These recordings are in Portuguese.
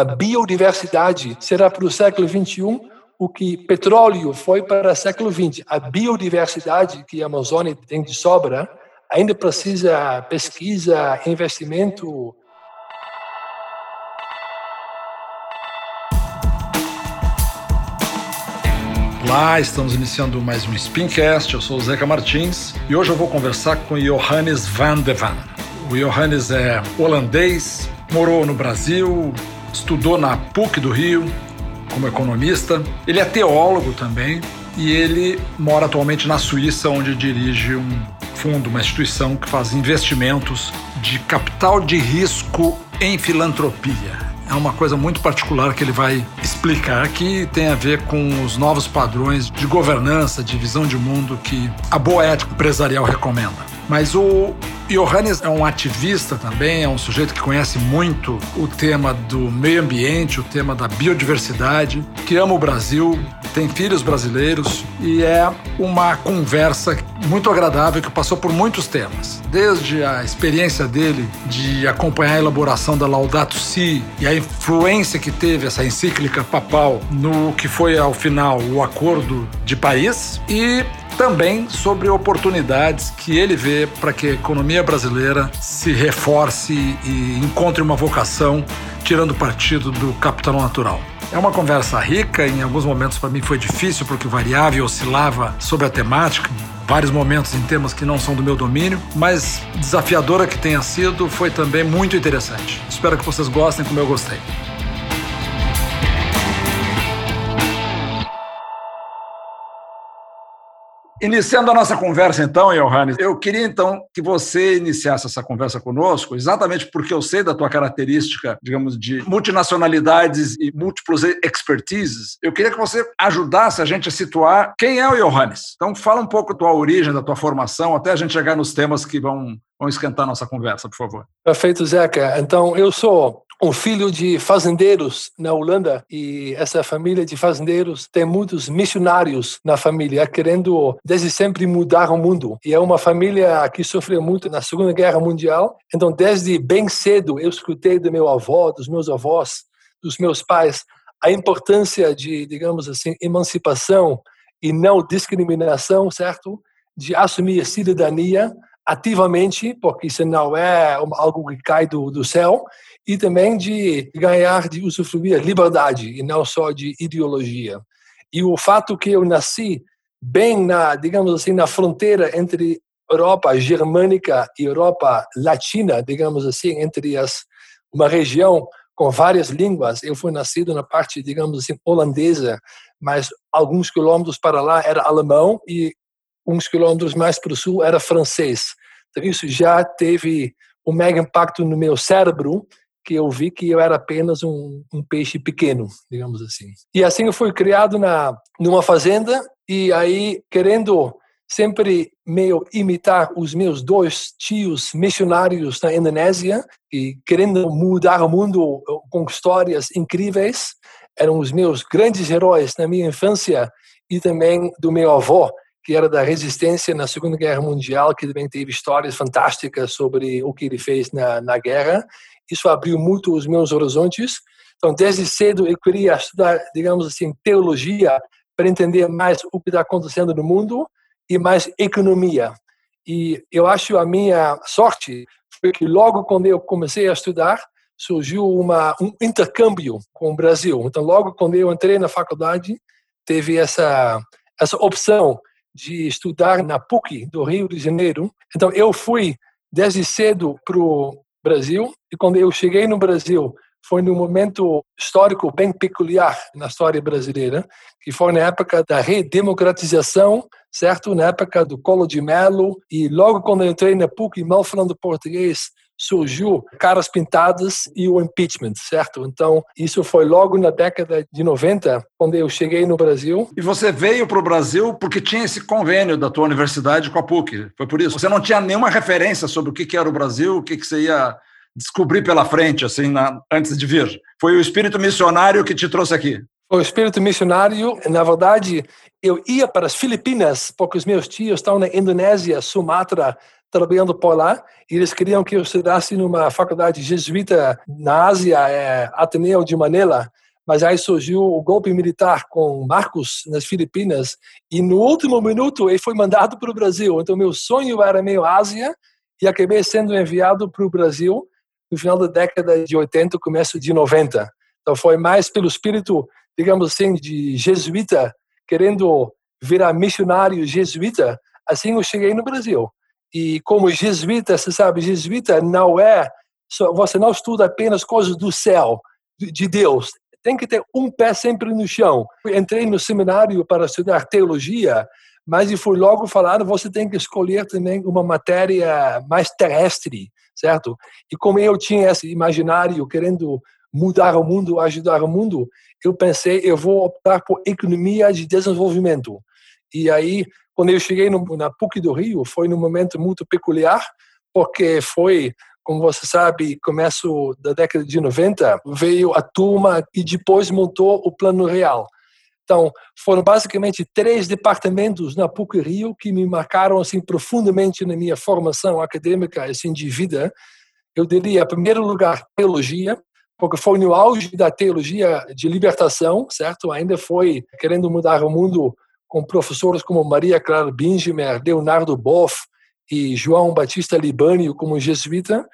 a biodiversidade será para o século 21 o que petróleo foi para o século 20. A biodiversidade que a Amazônia tem de sobra ainda precisa pesquisa, investimento. Olá, estamos iniciando mais um Spincast. Eu sou o Zeca Martins e hoje eu vou conversar com Johannes van de Van. O Johannes é holandês, morou no Brasil, estudou na PUC do Rio como economista. Ele é teólogo também e ele mora atualmente na Suíça, onde dirige um fundo, uma instituição que faz investimentos de capital de risco em filantropia é uma coisa muito particular que ele vai explicar que tem a ver com os novos padrões de governança, de visão de mundo que a boa ética empresarial recomenda. Mas o Johannes é um ativista também, é um sujeito que conhece muito o tema do meio ambiente, o tema da biodiversidade, que ama o Brasil, tem filhos brasileiros e é uma conversa muito agradável que passou por muitos temas. Desde a experiência dele de acompanhar a elaboração da Laudato Si e a influência que teve essa encíclica papal no que foi ao final o Acordo de Paris e também sobre oportunidades que ele vê para que a economia brasileira se reforce e encontre uma vocação tirando partido do capital natural. É uma conversa rica, em alguns momentos para mim foi difícil porque variável oscilava sobre a temática, vários momentos em temas que não são do meu domínio, mas desafiadora que tenha sido, foi também muito interessante. Espero que vocês gostem como eu gostei. Iniciando a nossa conversa, então, Johannes, eu queria então que você iniciasse essa conversa conosco, exatamente porque eu sei da tua característica, digamos, de multinacionalidades e múltiplos expertises. Eu queria que você ajudasse a gente a situar quem é o Johannes. Então, fala um pouco da tua origem, da tua formação, até a gente chegar nos temas que vão, vão esquentar a nossa conversa, por favor. Perfeito, Zeca. Então, eu sou um filho de fazendeiros na Holanda e essa família de fazendeiros tem muitos missionários na família querendo desde sempre mudar o mundo. E é uma família que sofreu muito na Segunda Guerra Mundial. Então desde bem cedo eu escutei do meu avô dos meus avós dos meus pais a importância de digamos assim emancipação e não discriminação certo? De assumir a cidadania ativamente porque isso não é algo que cai do, do céu e também de ganhar, de usufruir liberdade e não só de ideologia. E o fato que eu nasci bem na, digamos assim, na fronteira entre Europa germânica e Europa latina, digamos assim, entre as uma região com várias línguas. Eu fui nascido na parte, digamos assim, holandesa, mas alguns quilômetros para lá era alemão e uns quilômetros mais para o sul era francês. Então isso já teve um mega impacto no meu cérebro que eu vi que eu era apenas um, um, peixe pequeno, digamos assim. E assim eu fui criado na numa fazenda e aí querendo sempre meio imitar os meus dois tios missionários na Indonésia e querendo mudar o mundo com histórias incríveis, eram os meus grandes heróis na minha infância e também do meu avô, que era da resistência na Segunda Guerra Mundial, que também teve histórias fantásticas sobre o que ele fez na, na guerra isso abriu muito os meus horizontes. Então, desde cedo eu queria estudar, digamos assim, teologia para entender mais o que está acontecendo no mundo e mais economia. E eu acho a minha sorte foi que logo quando eu comecei a estudar surgiu uma um intercâmbio com o Brasil. Então, logo quando eu entrei na faculdade, teve essa essa opção de estudar na PUC do Rio de Janeiro. Então, eu fui desde cedo para o Brasil. E quando eu cheguei no Brasil, foi num momento histórico bem peculiar na história brasileira, que foi na época da redemocratização, certo? Na época do Colo de Melo. E logo quando eu entrei na PUC, mal falando português, surgiu caras pintadas e o impeachment, certo? Então, isso foi logo na década de 90, quando eu cheguei no Brasil. E você veio para o Brasil porque tinha esse convênio da tua universidade com a PUC, foi por isso? Você não tinha nenhuma referência sobre o que era o Brasil, o que você ia descobrir pela frente, assim, na, antes de vir? Foi o espírito missionário que te trouxe aqui? O espírito missionário, na verdade, eu ia para as Filipinas, porque os meus tios estão na Indonésia, Sumatra, trabalhando por lá. E eles queriam que eu estudasse numa faculdade jesuíta na Ásia, é, Ateneu de Manila. Mas aí surgiu o golpe militar com Marcos nas Filipinas e no último minuto ele foi mandado para o Brasil. Então meu sonho era meio Ásia e acabei sendo enviado para o Brasil no final da década de 80, começo de 90. Então foi mais pelo espírito, digamos assim, de jesuíta, querendo virar missionário jesuíta, assim eu cheguei no Brasil. E como jesuíta, você sabe, jesuíta não é, você não estuda apenas coisas do céu, de Deus. Tem que ter um pé sempre no chão. Entrei no seminário para estudar teologia, mas fui logo falado, você tem que escolher também uma matéria mais terrestre, certo? E como eu tinha esse imaginário querendo mudar o mundo, ajudar o mundo, eu pensei, eu vou optar por economia de desenvolvimento. E aí, quando eu cheguei no, na PUC do Rio, foi num momento muito peculiar, porque foi, como você sabe, começo da década de 90, veio a turma e depois montou o Plano Real. Então, foram basicamente três departamentos na PUC Rio que me marcaram assim profundamente na minha formação acadêmica assim de vida. Eu diria, em primeiro lugar, teologia, porque foi no auge da teologia de libertação, certo? Ainda foi querendo mudar o mundo com professores como Maria Clara Bingemer, Leonardo Boff e João Batista Libânio como jesuíta.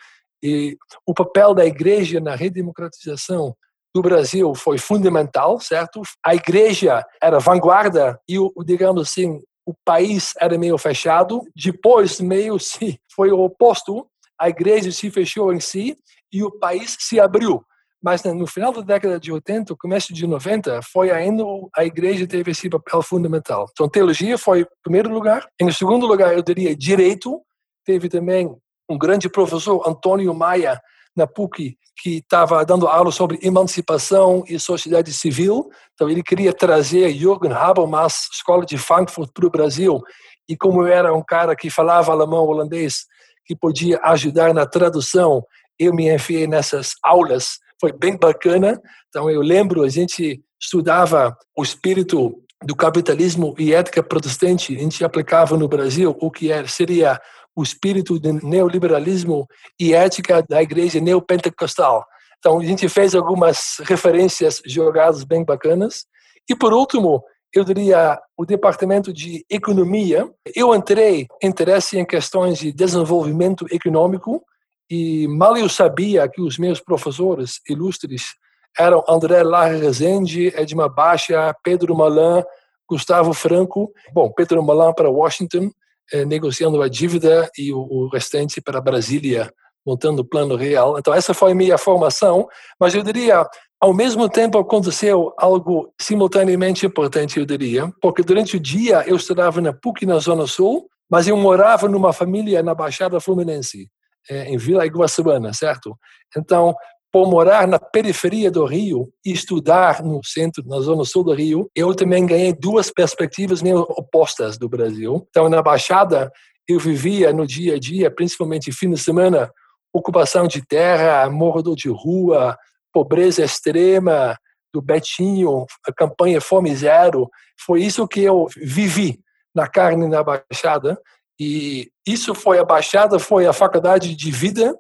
E o papel da igreja na redemocratização do Brasil foi fundamental, certo? A igreja era vanguarda e, digamos assim, o país era meio fechado. Depois, meio se foi o oposto. A igreja se fechou em si e o país se abriu. Mas né, no final da década de 80, começo de 90, foi ainda a igreja teve esse papel fundamental. Então, teologia foi em primeiro lugar. Em segundo lugar, eu diria direito. Teve também um grande professor, Antônio Maia, na PUC, que estava dando aula sobre emancipação e sociedade civil. Então, ele queria trazer Jürgen Habermas, escola de Frankfurt, para o Brasil. E como era um cara que falava alemão holandês, que podia ajudar na tradução, eu me enfiei nessas aulas. Foi bem bacana. Então, eu lembro, a gente estudava o espírito do capitalismo e ética protestante, a gente aplicava no Brasil o que é, seria o espírito do neoliberalismo e ética da igreja neopentecostal. Então, a gente fez algumas referências jogadas bem bacanas. E, por último, eu diria o departamento de economia. Eu entrei interesse em questões de desenvolvimento econômico e mal eu sabia que os meus professores ilustres eram André Lar Rezende, Edmar Baixa, Pedro Malan, Gustavo Franco. Bom, Pedro Malan para Washington, eh, negociando a dívida e o, o restante para Brasília, montando o plano real. Então, essa foi a minha formação, mas eu diria, ao mesmo tempo aconteceu algo simultaneamente importante, eu diria, porque durante o dia eu estudava na PUC, na Zona Sul, mas eu morava numa família na Baixada Fluminense, eh, em Vila Iguaçuana, certo? Então, por morar na periferia do Rio e estudar no centro, na zona sul do Rio, eu também ganhei duas perspectivas meio opostas do Brasil. Então, na Baixada, eu vivia no dia a dia, principalmente fim de semana, ocupação de terra, morador de rua, pobreza extrema do Betinho, a campanha Fome Zero. Foi isso que eu vivi na carne na Baixada. E isso foi a Baixada, foi a faculdade de vida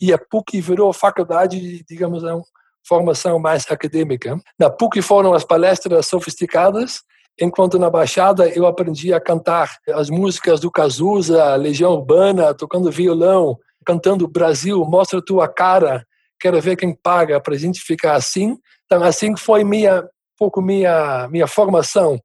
e a PUC virou faculdade, digamos, uma formação mais acadêmica. Na PUC foram as palestras sofisticadas, enquanto na Baixada eu aprendi a cantar as músicas do Cazuza, Legião Urbana, tocando violão, cantando Brasil, mostra tua cara, quero ver quem paga para a gente ficar assim. Então assim foi minha pouco minha minha formação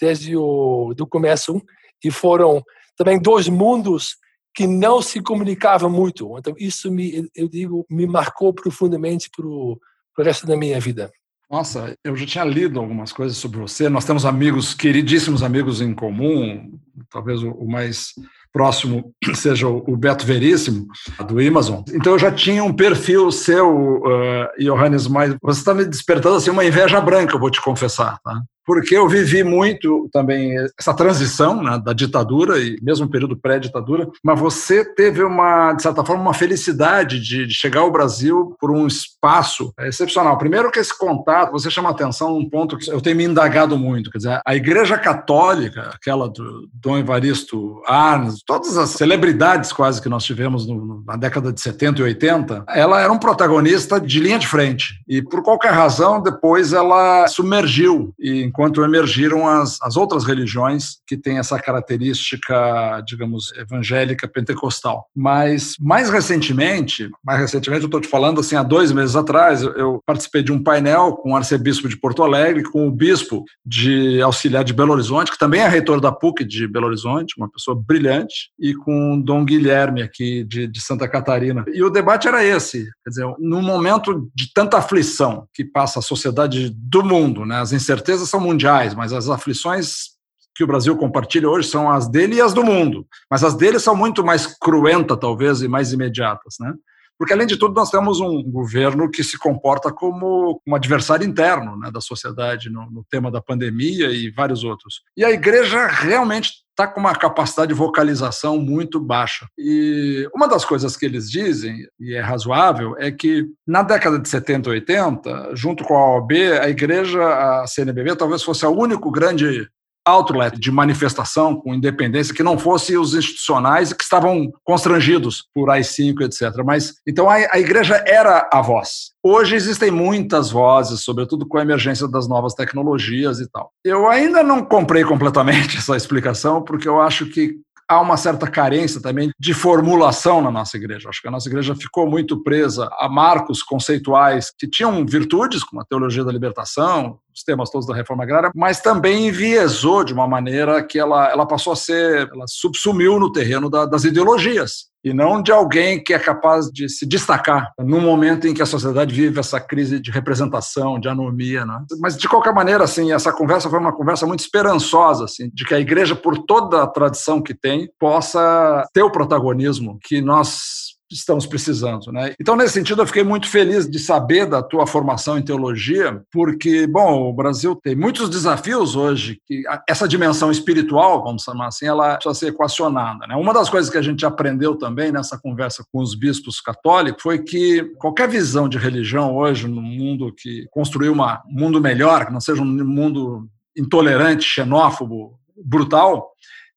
desde o do começo e foram também dois mundos que não se comunicava muito. Então isso me, eu digo, me marcou profundamente para o resto da minha vida. Nossa, eu já tinha lido algumas coisas sobre você. Nós temos amigos, queridíssimos amigos em comum. Talvez o mais próximo seja o Beto Veríssimo, do Amazon. Então eu já tinha um perfil seu, uh, Johannes, mas você está me despertando assim uma inveja branca, eu vou te confessar. Tá? Porque eu vivi muito também essa transição né, da ditadura e mesmo período pré-ditadura, mas você teve uma, de certa forma, uma felicidade de, de, chegar ao Brasil por um espaço excepcional. Primeiro que esse contato, você chama atenção num ponto que eu tenho me indagado muito, quer dizer, a Igreja Católica, aquela do Dom Evaristo Arnes, todas as celebridades quase que nós tivemos no, na década de 70 e 80, ela era um protagonista de linha de frente e por qualquer razão depois ela submergiu e enquanto emergiram as, as outras religiões que têm essa característica, digamos, evangélica pentecostal. Mas mais recentemente, mais recentemente, eu estou te falando assim, há dois meses atrás, eu, eu participei de um painel com o arcebispo de Porto Alegre, com o bispo de auxiliar de Belo Horizonte, que também é reitor da PUC de Belo Horizonte, uma pessoa brilhante, e com Dom Guilherme aqui de, de Santa Catarina. E o debate era esse, quer dizer, num momento de tanta aflição que passa a sociedade do mundo, né? As incertezas são mundiais, mas as aflições que o Brasil compartilha hoje são as dele e as do mundo. Mas as dele são muito mais cruentas, talvez, e mais imediatas, né? Porque, além de tudo, nós temos um governo que se comporta como um adversário interno né, da sociedade no, no tema da pandemia e vários outros. E a igreja realmente está com uma capacidade de vocalização muito baixa. E uma das coisas que eles dizem, e é razoável, é que na década de 70 e 80, junto com a OAB, a igreja, a CNBB, talvez fosse o único grande outlet de manifestação com independência que não fosse os institucionais que estavam constrangidos por AI-5, etc. Mas então a, a igreja era a voz. Hoje existem muitas vozes, sobretudo com a emergência das novas tecnologias e tal. Eu ainda não comprei completamente essa explicação, porque eu acho que há uma certa carência também de formulação na nossa igreja. Acho que a nossa igreja ficou muito presa a marcos conceituais que tinham virtudes, como a teologia da libertação, os temas todos da reforma agrária, mas também enviesou de uma maneira que ela, ela passou a ser, ela subsumiu no terreno da, das ideologias e não de alguém que é capaz de se destacar no momento em que a sociedade vive essa crise de representação, de anomia, né? Mas de qualquer maneira, assim, essa conversa foi uma conversa muito esperançosa, assim, de que a igreja, por toda a tradição que tem, possa ter o protagonismo que nós estamos precisando. Né? Então, nesse sentido, eu fiquei muito feliz de saber da tua formação em teologia, porque, bom, o Brasil tem muitos desafios hoje, que essa dimensão espiritual, vamos chamar assim, ela precisa ser equacionada. Né? Uma das coisas que a gente aprendeu também nessa conversa com os bispos católicos foi que qualquer visão de religião hoje, no mundo que construiu um mundo melhor, que não seja um mundo intolerante, xenófobo, brutal,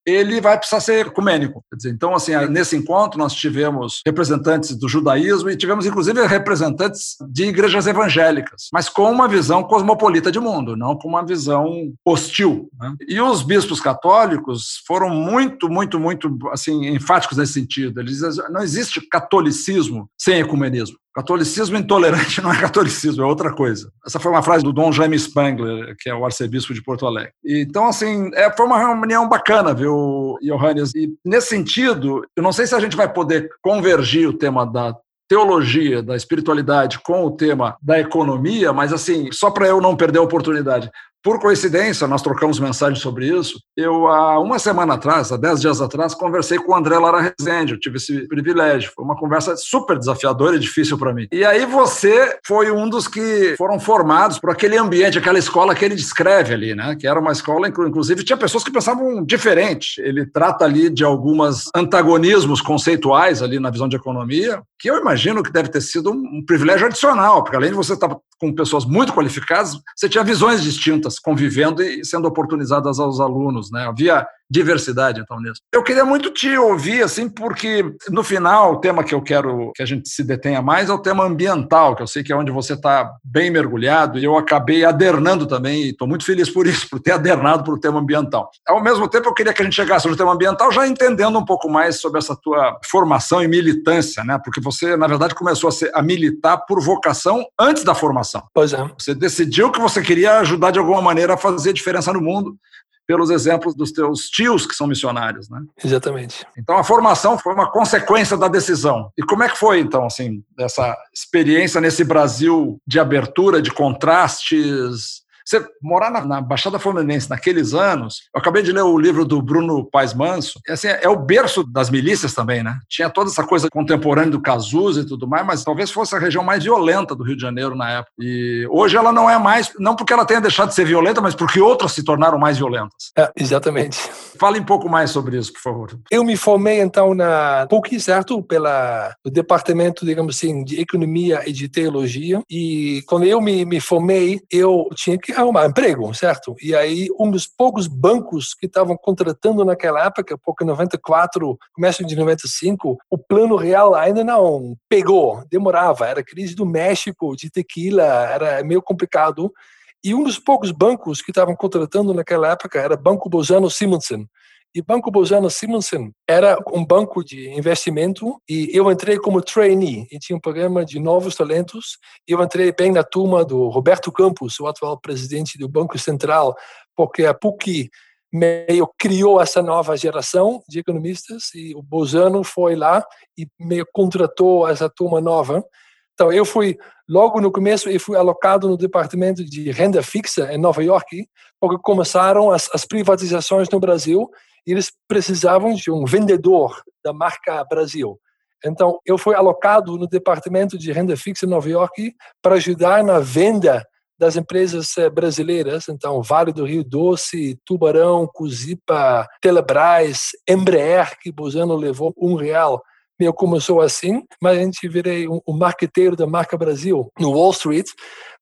ele vai precisar ser ecumênico. Dizer, então, assim, nesse encontro nós tivemos representantes do judaísmo e tivemos, inclusive, representantes de igrejas evangélicas, mas com uma visão cosmopolita de mundo, não com uma visão hostil. Né? E os bispos católicos foram muito, muito, muito, assim, enfáticos nesse sentido. Eles não existe catolicismo sem ecumenismo. Catolicismo intolerante não é catolicismo, é outra coisa. Essa foi uma frase do Dom Jaime Spangler, que é o arcebispo de Porto Alegre. Então, assim, é, foi uma reunião bacana, viu, Johannes? E nesse sentido, eu não sei se a gente vai poder convergir o tema da teologia, da espiritualidade com o tema da economia, mas assim, só para eu não perder a oportunidade, por coincidência, nós trocamos mensagens sobre isso. Eu, há uma semana atrás, há dez dias atrás, conversei com o André Lara Rezende. Eu tive esse privilégio. Foi uma conversa super desafiadora e difícil para mim. E aí você foi um dos que foram formados por aquele ambiente, aquela escola que ele descreve ali, né? Que era uma escola, inclusive, tinha pessoas que pensavam diferente. Ele trata ali de alguns antagonismos conceituais ali na visão de economia, que eu imagino que deve ter sido um privilégio adicional, porque além de você estar com pessoas muito qualificadas, você tinha visões distintas convivendo e sendo oportunizadas aos alunos, né? Havia diversidade, então, nisso. Eu queria muito te ouvir, assim, porque no final o tema que eu quero que a gente se detenha mais é o tema ambiental, que eu sei que é onde você está bem mergulhado, e eu acabei adernando também, e estou muito feliz por isso, por ter adernado para o tema ambiental. Ao mesmo tempo, eu queria que a gente chegasse no tema ambiental já entendendo um pouco mais sobre essa tua formação e militância, né? Porque você, na verdade, começou a, ser, a militar por vocação antes da formação. Pois é. Você decidiu que você queria ajudar de alguma maneira a fazer diferença no mundo pelos exemplos dos teus tios que são missionários, né? Exatamente. Então a formação foi uma consequência da decisão. E como é que foi então assim essa experiência nesse Brasil de abertura, de contrastes? Você morar na, na, Baixada Fluminense naqueles anos, eu acabei de ler o livro do Bruno Paes Manso, é, assim, é o berço das milícias também, né? Tinha toda essa coisa contemporânea do Cazuza e tudo mais, mas talvez fosse a região mais violenta do Rio de Janeiro na época. E hoje ela não é mais, não porque ela tenha deixado de ser violenta, mas porque outras se tornaram mais violentas. É, exatamente. Fale um pouco mais sobre isso, por favor. Eu me formei então na PUC, certo? Pela o departamento, digamos assim, de economia e de teologia. E quando eu me, me formei, eu tinha que arrumar emprego, certo? E aí um dos poucos bancos que estavam contratando naquela época, porque 94, começo de 95, o plano real ainda não pegou, demorava, era crise do México, de tequila, era meio complicado. E um dos poucos bancos que estavam contratando naquela época era Banco Bozano Simonsen. E Banco Bozano Simonsen era um banco de investimento e eu entrei como trainee e tinha um programa de novos talentos. Eu entrei bem na turma do Roberto Campos, o atual presidente do Banco Central, porque a PUC meio criou essa nova geração de economistas e o Bozano foi lá e meio contratou essa turma nova. Então eu fui logo no começo eu fui alocado no departamento de renda fixa em Nova York, porque começaram as, as privatizações no Brasil eles precisavam de um vendedor da marca Brasil. Então eu fui alocado no departamento de renda fixa em Nova York para ajudar na venda das empresas eh, brasileiras, então Vale do Rio Doce, Tubarão, Cusipa, Telebrás, Embraer, que Bozano levou um real. Meu começou assim, mas a gente virei um, um marqueteiro da marca Brasil no Wall Street.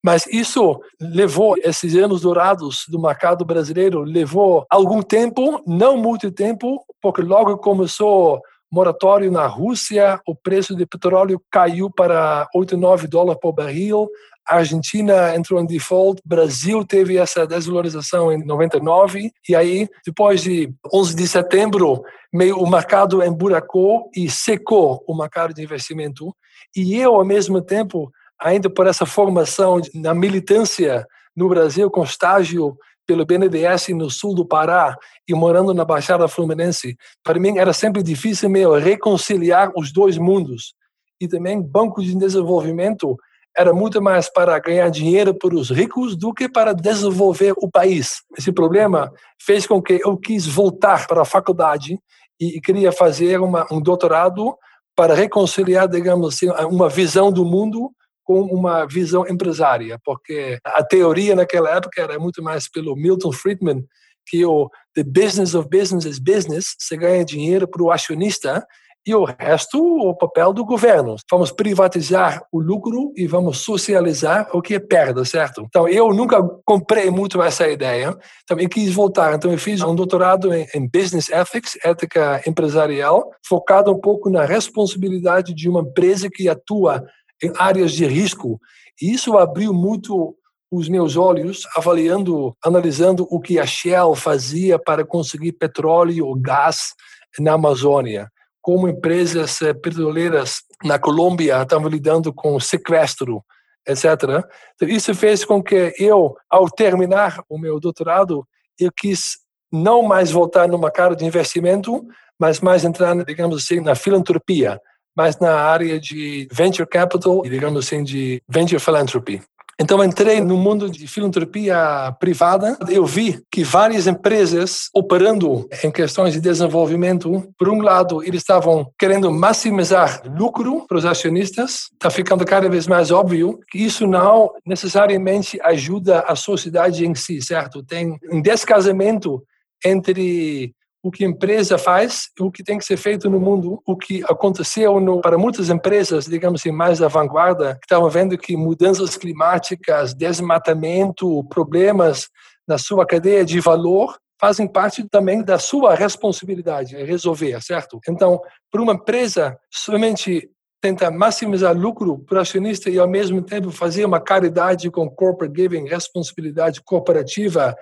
Mas isso levou esses anos dourados do mercado brasileiro levou algum tempo, não muito tempo, porque logo começou moratório na Rússia, o preço de petróleo caiu para 8, 9 dólares por barril, a Argentina entrou em default, Brasil teve essa desvalorização em 99 e aí depois de 11 de setembro meio o mercado emburacou e secou o mercado de investimento e eu ao mesmo tempo ainda por essa formação na militância no Brasil com estágio pelo BNDES no sul do Pará e morando na Baixada Fluminense, para mim era sempre difícil meio reconciliar os dois mundos. E também banco de desenvolvimento era muito mais para ganhar dinheiro para os ricos do que para desenvolver o país. Esse problema fez com que eu quis voltar para a faculdade e queria fazer uma, um doutorado para reconciliar, digamos assim, uma visão do mundo com uma visão empresária, porque a teoria naquela época era muito mais pelo Milton Friedman, que o the business of business is business, você ganha dinheiro para o acionista e o resto, o papel do governo. Vamos privatizar o lucro e vamos socializar o que é perda, certo? Então, eu nunca comprei muito essa ideia. Então, eu quis voltar. Então, eu fiz um doutorado em Business Ethics, ética empresarial, focado um pouco na responsabilidade de uma empresa que atua em áreas de risco. E isso abriu muito os meus olhos, avaliando, analisando o que a Shell fazia para conseguir petróleo ou gás na Amazônia como empresas eh, petroleiras na Colômbia estavam lidando com sequestro, etc. Então, isso fez com que eu, ao terminar o meu doutorado, eu quis não mais voltar no mercado de investimento, mas mais entrar, digamos assim, na filantropia, mais na área de venture capital digamos assim, de venture philanthropy. Então entrei no mundo de filantropia privada. Eu vi que várias empresas operando em questões de desenvolvimento, por um lado, eles estavam querendo maximizar lucro para os acionistas. Está ficando cada vez mais óbvio que isso não necessariamente ajuda a sociedade em si, certo? Tem um descasamento entre o que a empresa faz, o que tem que ser feito no mundo, o que aconteceu no, para muitas empresas, digamos assim, mais da vanguarda, que estavam vendo que mudanças climáticas, desmatamento, problemas na sua cadeia de valor fazem parte também da sua responsabilidade resolver, certo? Então, para uma empresa somente tentar maximizar lucro para o acionista e ao mesmo tempo fazer uma caridade com corporate giving, responsabilidade corporativa,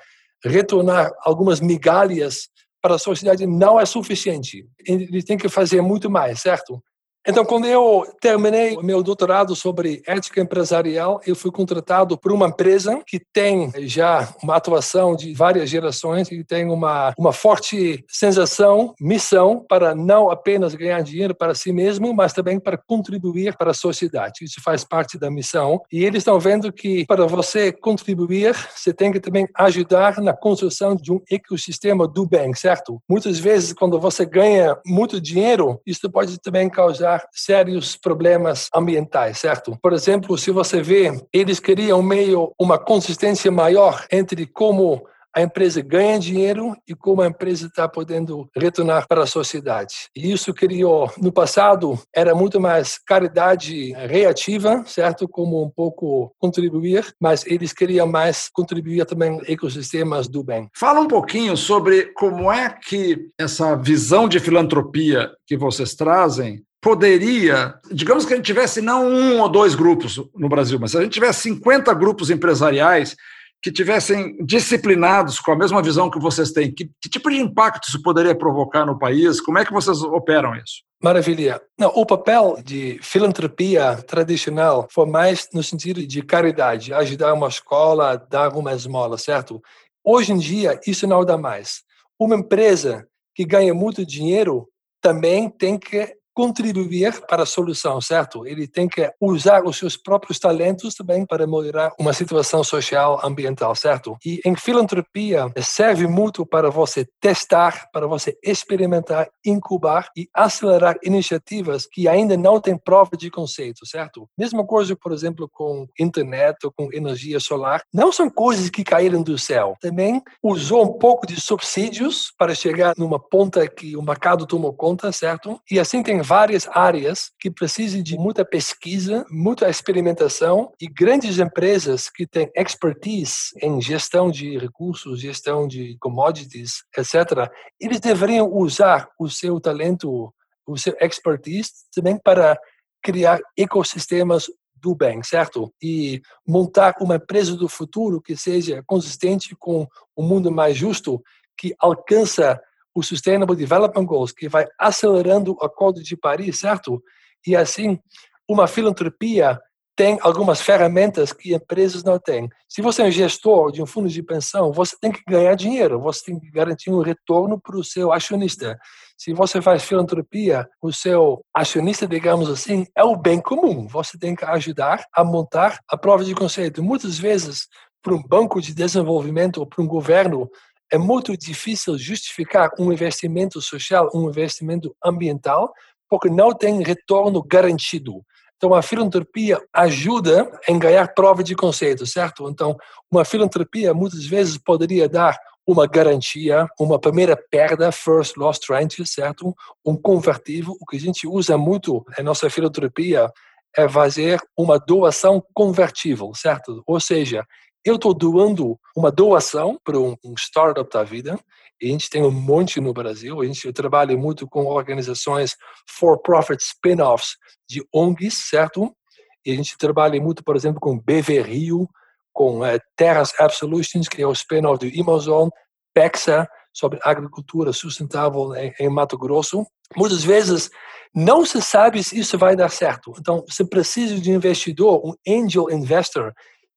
retornar algumas migalhas para a sociedade não é suficiente. Ele tem que fazer muito mais, certo? Então, quando eu terminei o meu doutorado sobre ética empresarial, eu fui contratado por uma empresa que tem já uma atuação de várias gerações e tem uma, uma forte sensação, missão para não apenas ganhar dinheiro para si mesmo, mas também para contribuir para a sociedade. Isso faz parte da missão. E eles estão vendo que para você contribuir, você tem que também ajudar na construção de um ecossistema do bem, certo? Muitas vezes, quando você ganha muito dinheiro, isso pode também causar sérios problemas ambientais, certo? Por exemplo, se você vê, eles queriam meio uma consistência maior entre como a empresa ganha dinheiro e como a empresa está podendo retornar para a sociedade. E isso criou, no passado, era muito mais caridade reativa, certo? Como um pouco contribuir, mas eles queriam mais contribuir também ecossistemas do bem. Fala um pouquinho sobre como é que essa visão de filantropia que vocês trazem poderia, digamos que a gente tivesse não um ou dois grupos no Brasil, mas se a gente tivesse 50 grupos empresariais que tivessem disciplinados com a mesma visão que vocês têm, que, que, tipo de impacto isso poderia provocar no país? Como é que vocês operam isso? Maravilha. Não, o papel de filantropia tradicional foi mais no sentido de caridade, ajudar uma escola, dar uma esmola, certo? Hoje em dia, isso não dá mais. Uma empresa que ganha muito dinheiro também tem que contribuir para a solução, certo? Ele tem que usar os seus próprios talentos também para melhorar uma situação social, ambiental, certo? E em filantropia serve muito para você testar, para você experimentar, incubar e acelerar iniciativas que ainda não têm prova de conceito, certo? Mesma coisa, por exemplo, com internet ou com energia solar. Não são coisas que caíram do céu. Também usou um pouco de subsídios para chegar numa ponta que o mercado tomou conta, certo? E assim tem várias áreas que precisam de muita pesquisa, muita experimentação e grandes empresas que têm expertise em gestão de recursos, gestão de commodities, etc. Eles deveriam usar o seu talento, o seu expertise também para criar ecossistemas do bem, certo? E montar uma empresa do futuro que seja consistente com um mundo mais justo, que alcança o Sustainable Development Goals, que vai acelerando o Acordo de Paris, certo? E assim, uma filantropia tem algumas ferramentas que empresas não têm. Se você é um gestor de um fundo de pensão, você tem que ganhar dinheiro, você tem que garantir um retorno para o seu acionista. Se você faz filantropia, o seu acionista, digamos assim, é o bem comum. Você tem que ajudar a montar a prova de conceito. Muitas vezes, para um banco de desenvolvimento ou para um governo, é muito difícil justificar um investimento social, um investimento ambiental, porque não tem retorno garantido. Então, a filantropia ajuda em ganhar prova de conceito, certo? Então, uma filantropia muitas vezes poderia dar uma garantia, uma primeira perda, first loss tranche, certo? Um convertivo. O que a gente usa muito na nossa filantropia é fazer uma doação convertível, certo? Ou seja, eu estou doando uma doação para um, um, startup da vida, a gente tem um monte no Brasil, a gente trabalha muito com organizações for-profit spin-offs de ONGs, certo? E a gente trabalha muito, por exemplo, com BV Rio, com é, Terras Absolutions, que é o spin-off do Amazon, PEXA, sobre agricultura sustentável em, em Mato Grosso. Muitas vezes não se sabe se isso vai dar certo. Então, você precisa de um investidor, um angel investor,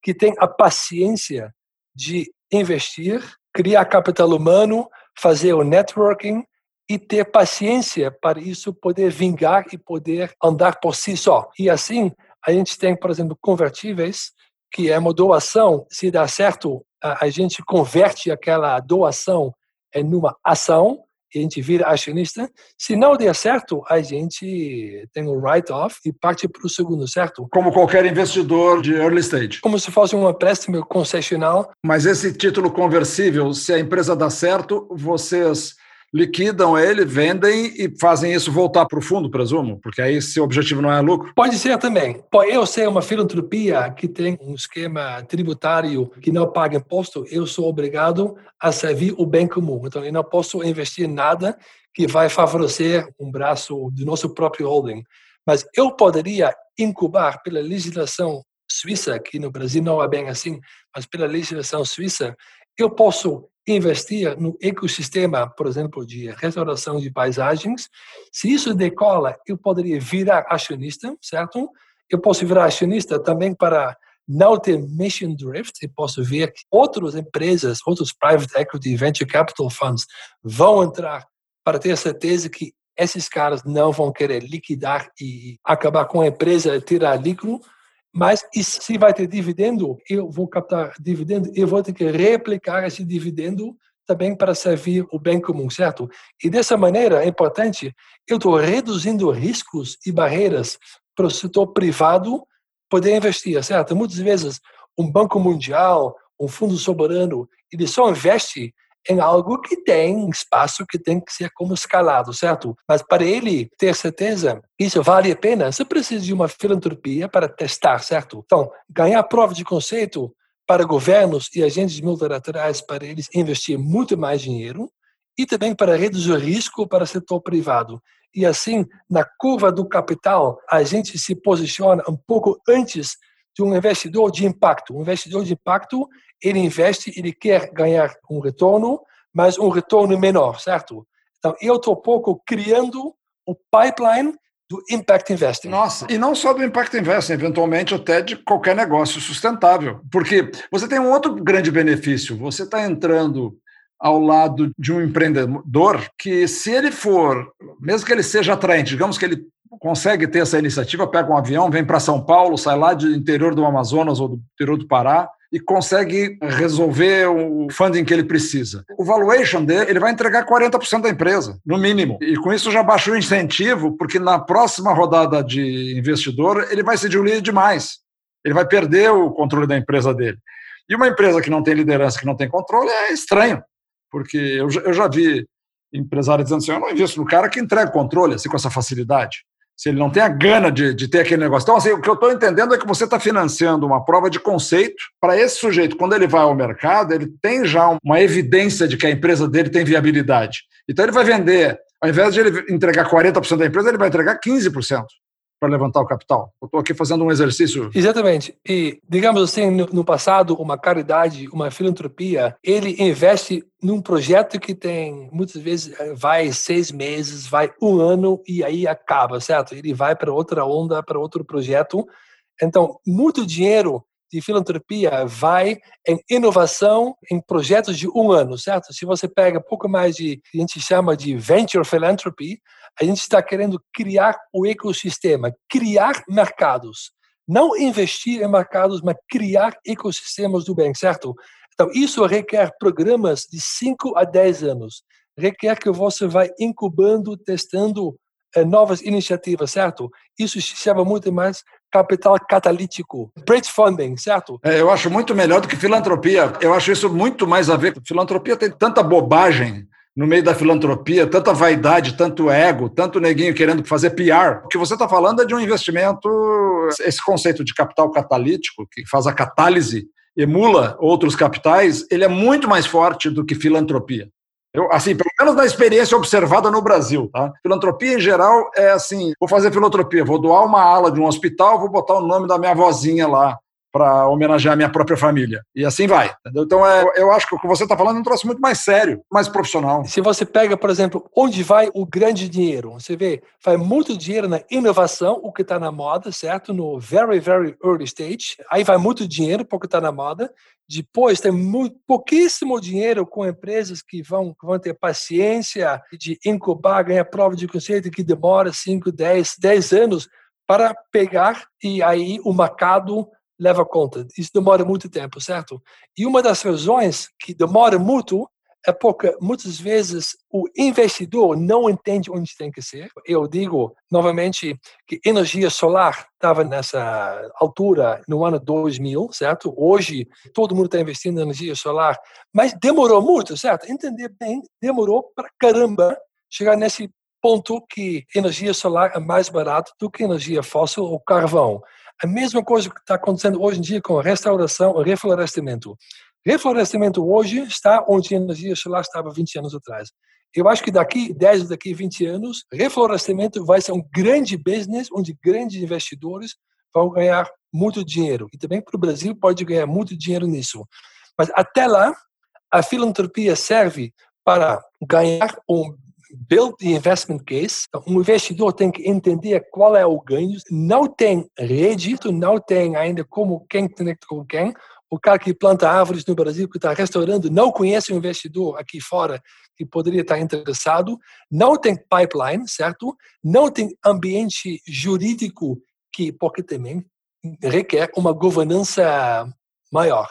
que tem a paciência de investir, criar capital humano, fazer o networking e ter paciência para isso poder vingar e poder andar por si só. E assim, a gente tem, por exemplo, convertíveis, que é uma doação, se dá certo, a gente converte aquela doação em uma ação a gente vira acionista. Se não der certo, a gente tem o write-off e parte para o segundo, certo? Como qualquer investidor de early stage. Como se fosse um empréstimo concessional. Mas esse título conversível, se a empresa dá certo, vocês liquidam ele, vendem e fazem isso voltar para o fundo, presumo? Porque aí se o objetivo não é lucro. Pode ser também. Eu ser uma filantropia que tem um esquema tributário que não paga imposto, eu sou obrigado a servir o bem comum. Então eu não posso investir nada que vai favorecer um braço do nosso próprio holding. Mas eu poderia incubar pela legislação suíça, que no Brasil não é bem assim, mas pela legislação suíça, eu posso investir no ecossistema, por exemplo, de restauração de paisagens. Se isso decola, eu poderia virar acionista, certo? Eu posso virar acionista também para não ter mission drift e posso ver que outras empresas, outros private equity, venture capital funds vão entrar para ter certeza que esses caras não vão querer liquidar e acabar com a empresa, tirar lucro, mas se vai ter dividendo, eu vou captar dividendo, eu vou ter que replicar esse dividendo também para servir o bem comum, certo? E dessa maneira, é importante, eu estou reduzindo riscos e barreiras para o setor privado poder investir, certo? Muitas vezes, um banco mundial, um fundo soberano, ele só investe em algo que tem espaço que tem que ser como escalado, certo? Mas para ele ter certeza isso vale a pena, você precisa de uma filantropia para testar, certo? Então, ganhar prova de conceito para governos e agentes multilaterais para eles investir muito mais dinheiro e também para reduzir o risco para o setor privado. E assim, na curva do capital, a gente se posiciona um pouco antes de um investidor de impacto. Um investidor de impacto, ele investe, ele quer ganhar um retorno, mas um retorno menor, certo? Então, eu estou pouco criando o pipeline do impact investing. Nossa, e não só do impact investing, eventualmente até de qualquer negócio sustentável. Porque você tem um outro grande benefício, você está entrando ao lado de um empreendedor que, se ele for, mesmo que ele seja atraente, digamos que ele consegue ter essa iniciativa, pega um avião, vem para São Paulo, sai lá do interior do Amazonas ou do interior do Pará e consegue resolver o funding que ele precisa. O valuation dele, ele vai entregar 40% da empresa, no mínimo. E com isso já baixou o incentivo, porque na próxima rodada de investidor, ele vai se diluir demais. Ele vai perder o controle da empresa dele. E uma empresa que não tem liderança, que não tem controle, é estranho. Porque eu, já vi empresário dizendo assim: eu não invisto no cara que entrega controle assim, com essa facilidade se ele não tem a gana de, de ter aquele negócio. Então, assim, o que eu estou entendendo é que você está financiando uma prova de conceito para esse sujeito, quando ele vai ao mercado, ele tem já uma evidência de que a empresa dele tem viabilidade. Então, ele vai vender, ao invés de ele entregar 40% da empresa, ele vai entregar 15% para levantar o capital. Eu estou aqui fazendo um exercício. Exatamente. E, digamos assim, no, no, passado, uma caridade, uma filantropia, ele investe num projeto que tem, muitas vezes, eh, vai seis meses, vai um ano e aí acaba, certo? Ele vai para outra onda, para outro projeto. Então, muito dinheiro de filantropia vai em inovação em projetos de um ano, certo? Se você pega pouco mais de, a gente chama de venture philanthropy, a gente está querendo criar o ecossistema, criar mercados. Não investir em mercados, mas criar ecossistemas do bem, certo? Então, isso requer programas de 5 a 10 anos. Requer que você vai incubando, testando eh, novas iniciativas, certo? Isso se chama muito mais capital catalítico, bridge funding, certo? É, eu acho muito melhor do que filantropia. Eu acho isso muito mais a ver. Filantropia tem tanta bobagem no meio da filantropia, tanta vaidade, tanto ego, tanto neguinho querendo fazer PR. O que você está falando é de um investimento, esse conceito de capital catalítico, que faz a catálise, emula outros capitais, ele é muito mais forte do que filantropia. Eu, assim, pelo menos na experiência observada no Brasil, tá? Filantropia em geral é assim: vou fazer filantropia, vou doar uma ala de um hospital, vou botar o nome da minha vozinha lá para homenagear a minha própria família. E assim vai. Entendeu? Então, é, eu acho que o que você está falando é um troço muito mais sério, mais profissional. Se você pega, por exemplo, onde vai o grande dinheiro, você vê, vai muito dinheiro na inovação, o que está na moda, certo? No very, very early stage. Aí vai muito dinheiro porque está na moda. Depois tem muito, pouquíssimo dinheiro com empresas que vão, que vão ter paciência de incubar, ganhar prova de conceito que demora 5, 10, 10 anos para pegar e aí o mercado leva conta. Isso demora muito tempo, certo? E uma das razões que demora muito é porque muitas vezes o investidor não entende onde tem que ser. Eu digo novamente que energia solar estava nessa altura no ano 2000, certo? Hoje todo mundo está investindo em energia solar, mas demorou muito, certo? Entender bem, demorou para caramba chegar nesse ponto que energia solar é mais barato do que energia fóssil ou carvão. A mesma coisa que está acontecendo hoje em dia com a restauração e reflorestamento. Reflorestamento hoje está onde a energia solar estava 20 anos atrás. Eu acho que daqui 10, daqui 20 anos, reflorestamento vai ser um grande business onde grandes investidores vão ganhar muito dinheiro. E também para o Brasil pode ganhar muito dinheiro nisso. Mas até lá, a filantropia serve para ganhar um build the investment case. Então, um investidor tem que entender qual é o ganho. Não tem rede, não tem ainda como quem conecta com quem. O cara que planta árvores no Brasil, que está restaurando, não conhece o investidor aqui fora que poderia estar interessado. Não tem pipeline, certo? Não tem ambiente jurídico que, porque também requer uma governança maior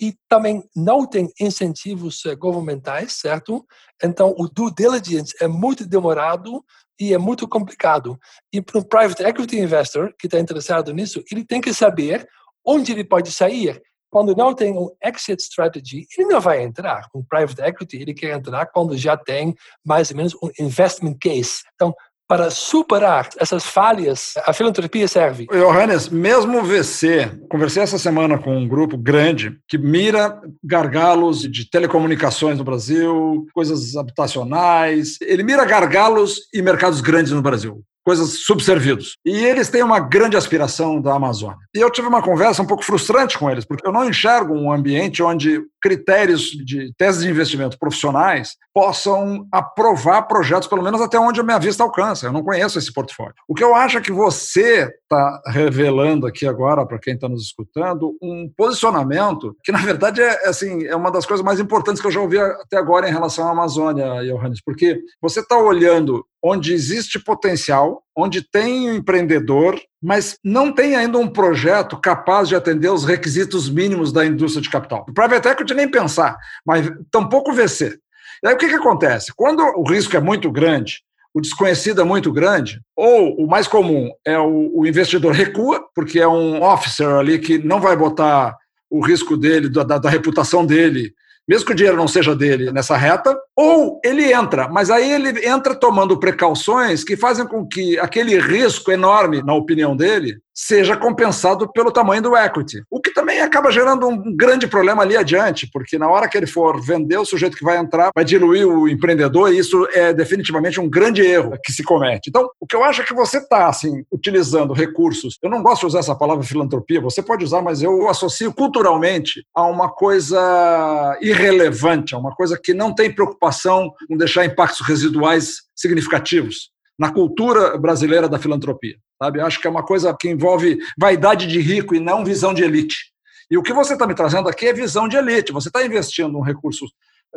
e também não tem incentivos eh, governamentais, certo? Então, o due diligence é muito demorado e é muito complicado. E para um private equity investor que está interessado nisso, ele tem que saber onde ele pode sair. Quando não tem um exit strategy, ele não vai entrar. Um private equity, ele quer entrar quando já tem mais ou menos um investment case. Então, para superar essas falhas, a filantropia serve. Johannes, mesmo o VC, conversei essa semana com um grupo grande que mira gargalos de telecomunicações no Brasil, coisas habitacionais, ele mira gargalos e mercados grandes no Brasil coisas subservidos. E eles têm uma grande aspiração da Amazônia. E eu tive uma conversa um pouco frustrante com eles, porque eu não enxergo um ambiente onde critérios de teses de investimento profissionais possam aprovar projetos, pelo menos até onde a minha vista alcança. Eu não conheço esse portfólio. O que eu acho é que você está revelando aqui agora, para quem está nos escutando, um posicionamento que, na verdade, é, assim, é uma das coisas mais importantes que eu já ouvi até agora em relação à Amazônia, Johannes, porque você está olhando onde existe potencial, onde tem um empreendedor, mas não tem ainda um projeto capaz de atender os requisitos mínimos da indústria de capital. O private equity nem pensar, mas tampouco VC. E aí o que, que acontece? Quando o risco é muito grande, o desconhecido é muito grande, ou o mais comum é o, o investidor recua, porque é um officer ali que não vai botar o risco dele, da, da, da reputação dele mesmo que o dinheiro não seja dele nessa reta, ou ele entra, mas aí ele entra tomando precauções que fazem com que aquele risco enorme, na opinião dele, seja compensado pelo tamanho do equity. O que também acaba gerando um grande problema ali adiante, porque na hora que ele for vender, o sujeito que vai entrar vai diluir o empreendedor e isso é definitivamente um grande erro que se comete. Então, o que eu acho é que você está assim, utilizando recursos, eu não gosto de usar essa palavra filantropia, você pode usar, mas eu associo culturalmente a uma coisa irrelevante, a uma coisa que não tem preocupação com deixar impactos residuais significativos na cultura brasileira da filantropia. Sabe? Acho que é uma coisa que envolve vaidade de rico e não visão de elite. E o que você está me trazendo aqui é visão de elite. Você está investindo um recurso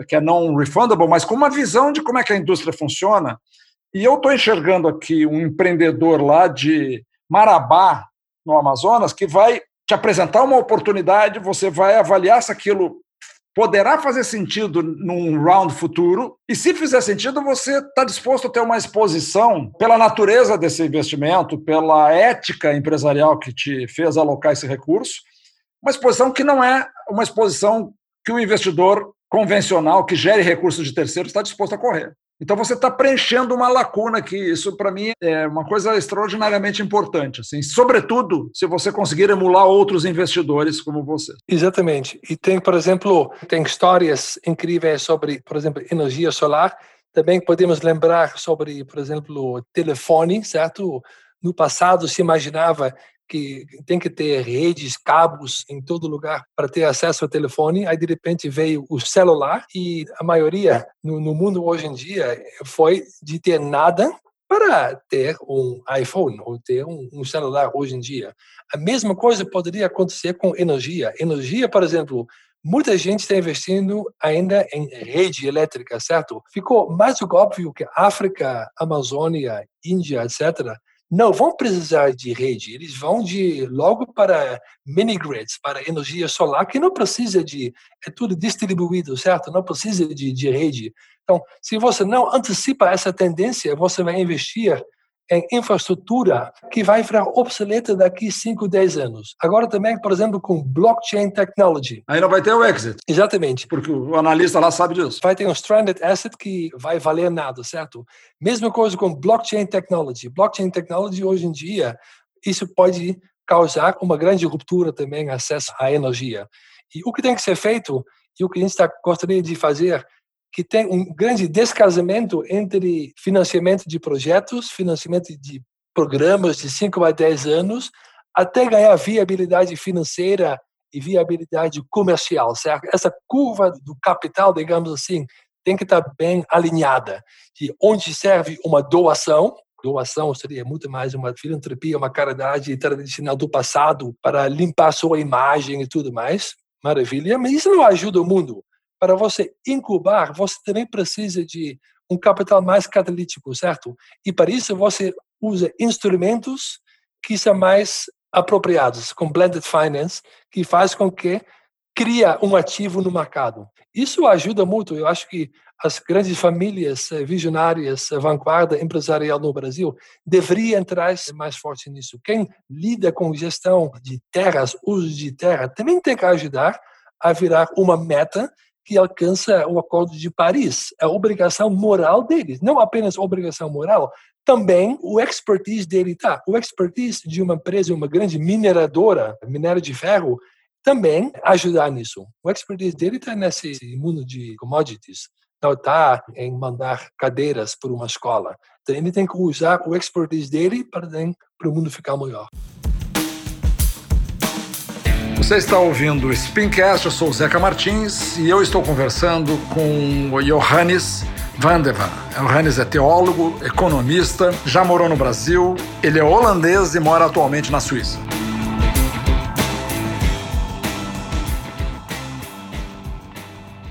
que é não refundable, mas com uma visão de como é que a indústria funciona. E eu estou enxergando aqui um empreendedor lá de Marabá, no Amazonas, que vai te apresentar uma oportunidade, você vai avaliar se aquilo poderá fazer sentido num round futuro. E se fizer sentido, você está disposto a ter uma exposição pela natureza desse investimento, pela ética empresarial que te fez alocar esse recurso, uma exposição que não é uma exposição que o investidor convencional que gere recursos de terceiros está disposto a correr. Então você está preenchendo uma lacuna aqui. Isso para mim é uma coisa extraordinariamente importante, assim, sobretudo se você conseguir emular outros investidores como você. Exatamente. E tem, por exemplo, tem histórias incríveis sobre, por exemplo, energia solar. Também podemos lembrar sobre, por exemplo, telefone, certo? No passado se imaginava que tem que ter redes, cabos em todo lugar para ter acesso ao telefone. Aí, de repente, veio o celular e a maioria no, no mundo hoje em dia foi de ter nada para ter um iPhone ou ter um, um, celular hoje em dia. A mesma coisa poderia acontecer com energia. Energia, por exemplo, muita gente está investindo ainda em rede elétrica, certo? Ficou mais do que óbvio que África, Amazônia, Índia, etc., não vão precisar de rede, eles vão de logo para mini grids, para energia solar, que não precisa de, é tudo distribuído, certo? Não precisa de, de rede. Então, se você não antecipa essa tendência, você vai investir em infraestrutura que vai ficar obsoleta daqui 5, 10 anos. Agora também, por exemplo, com blockchain technology. Aí não vai ter o exit. Exatamente. Porque o analista lá sabe disso. Vai ter um stranded asset que vai valer nada, certo? Mesma coisa com blockchain technology. Blockchain technology hoje em dia, isso pode causar uma grande ruptura também acesso à energia. E o que tem que ser feito e o que a gente está, gostaria de fazer que tem um grande descasamento entre financiamento de projetos, financiamento de programas de 5 a 10 anos, até ganhar viabilidade financeira e viabilidade comercial, certo? Essa curva do capital, digamos assim, tem que estar bem alinhada. De onde serve uma doação, doação seria muito mais uma filantropia, uma caridade tradicional do passado para limpar sua imagem e tudo mais. Maravilha, mas isso não ajuda o mundo. Para você incubar, você também precisa de um capital mais catalítico, certo? E para isso você usa instrumentos que são mais apropriados, com blended finance, que faz com que cria um ativo no mercado. Isso ajuda muito. Eu acho que as grandes famílias eh, visionárias, eh, vanguarda empresarial no Brasil, deveriam entrar mais forte nisso. Quem lida com gestão de terras, uso de terra, também tem que ajudar a virar uma meta que alcança o Acordo de Paris. É obrigação moral deles, não apenas obrigação moral, também o expertise dele está. O expertise de uma empresa, uma grande mineradora, minério de ferro, também ajudar nisso. O expertise dele está nesse mundo de commodities, não está em mandar cadeiras para uma escola. Então, ele tem que usar o expertise dele para, para o mundo ficar melhor. Você está ouvindo o Spincast, eu sou o Zeca Martins e eu estou conversando com o Johannes Van de Van. Johannes é teólogo, economista, já morou no Brasil, ele é holandês e mora atualmente na Suíça.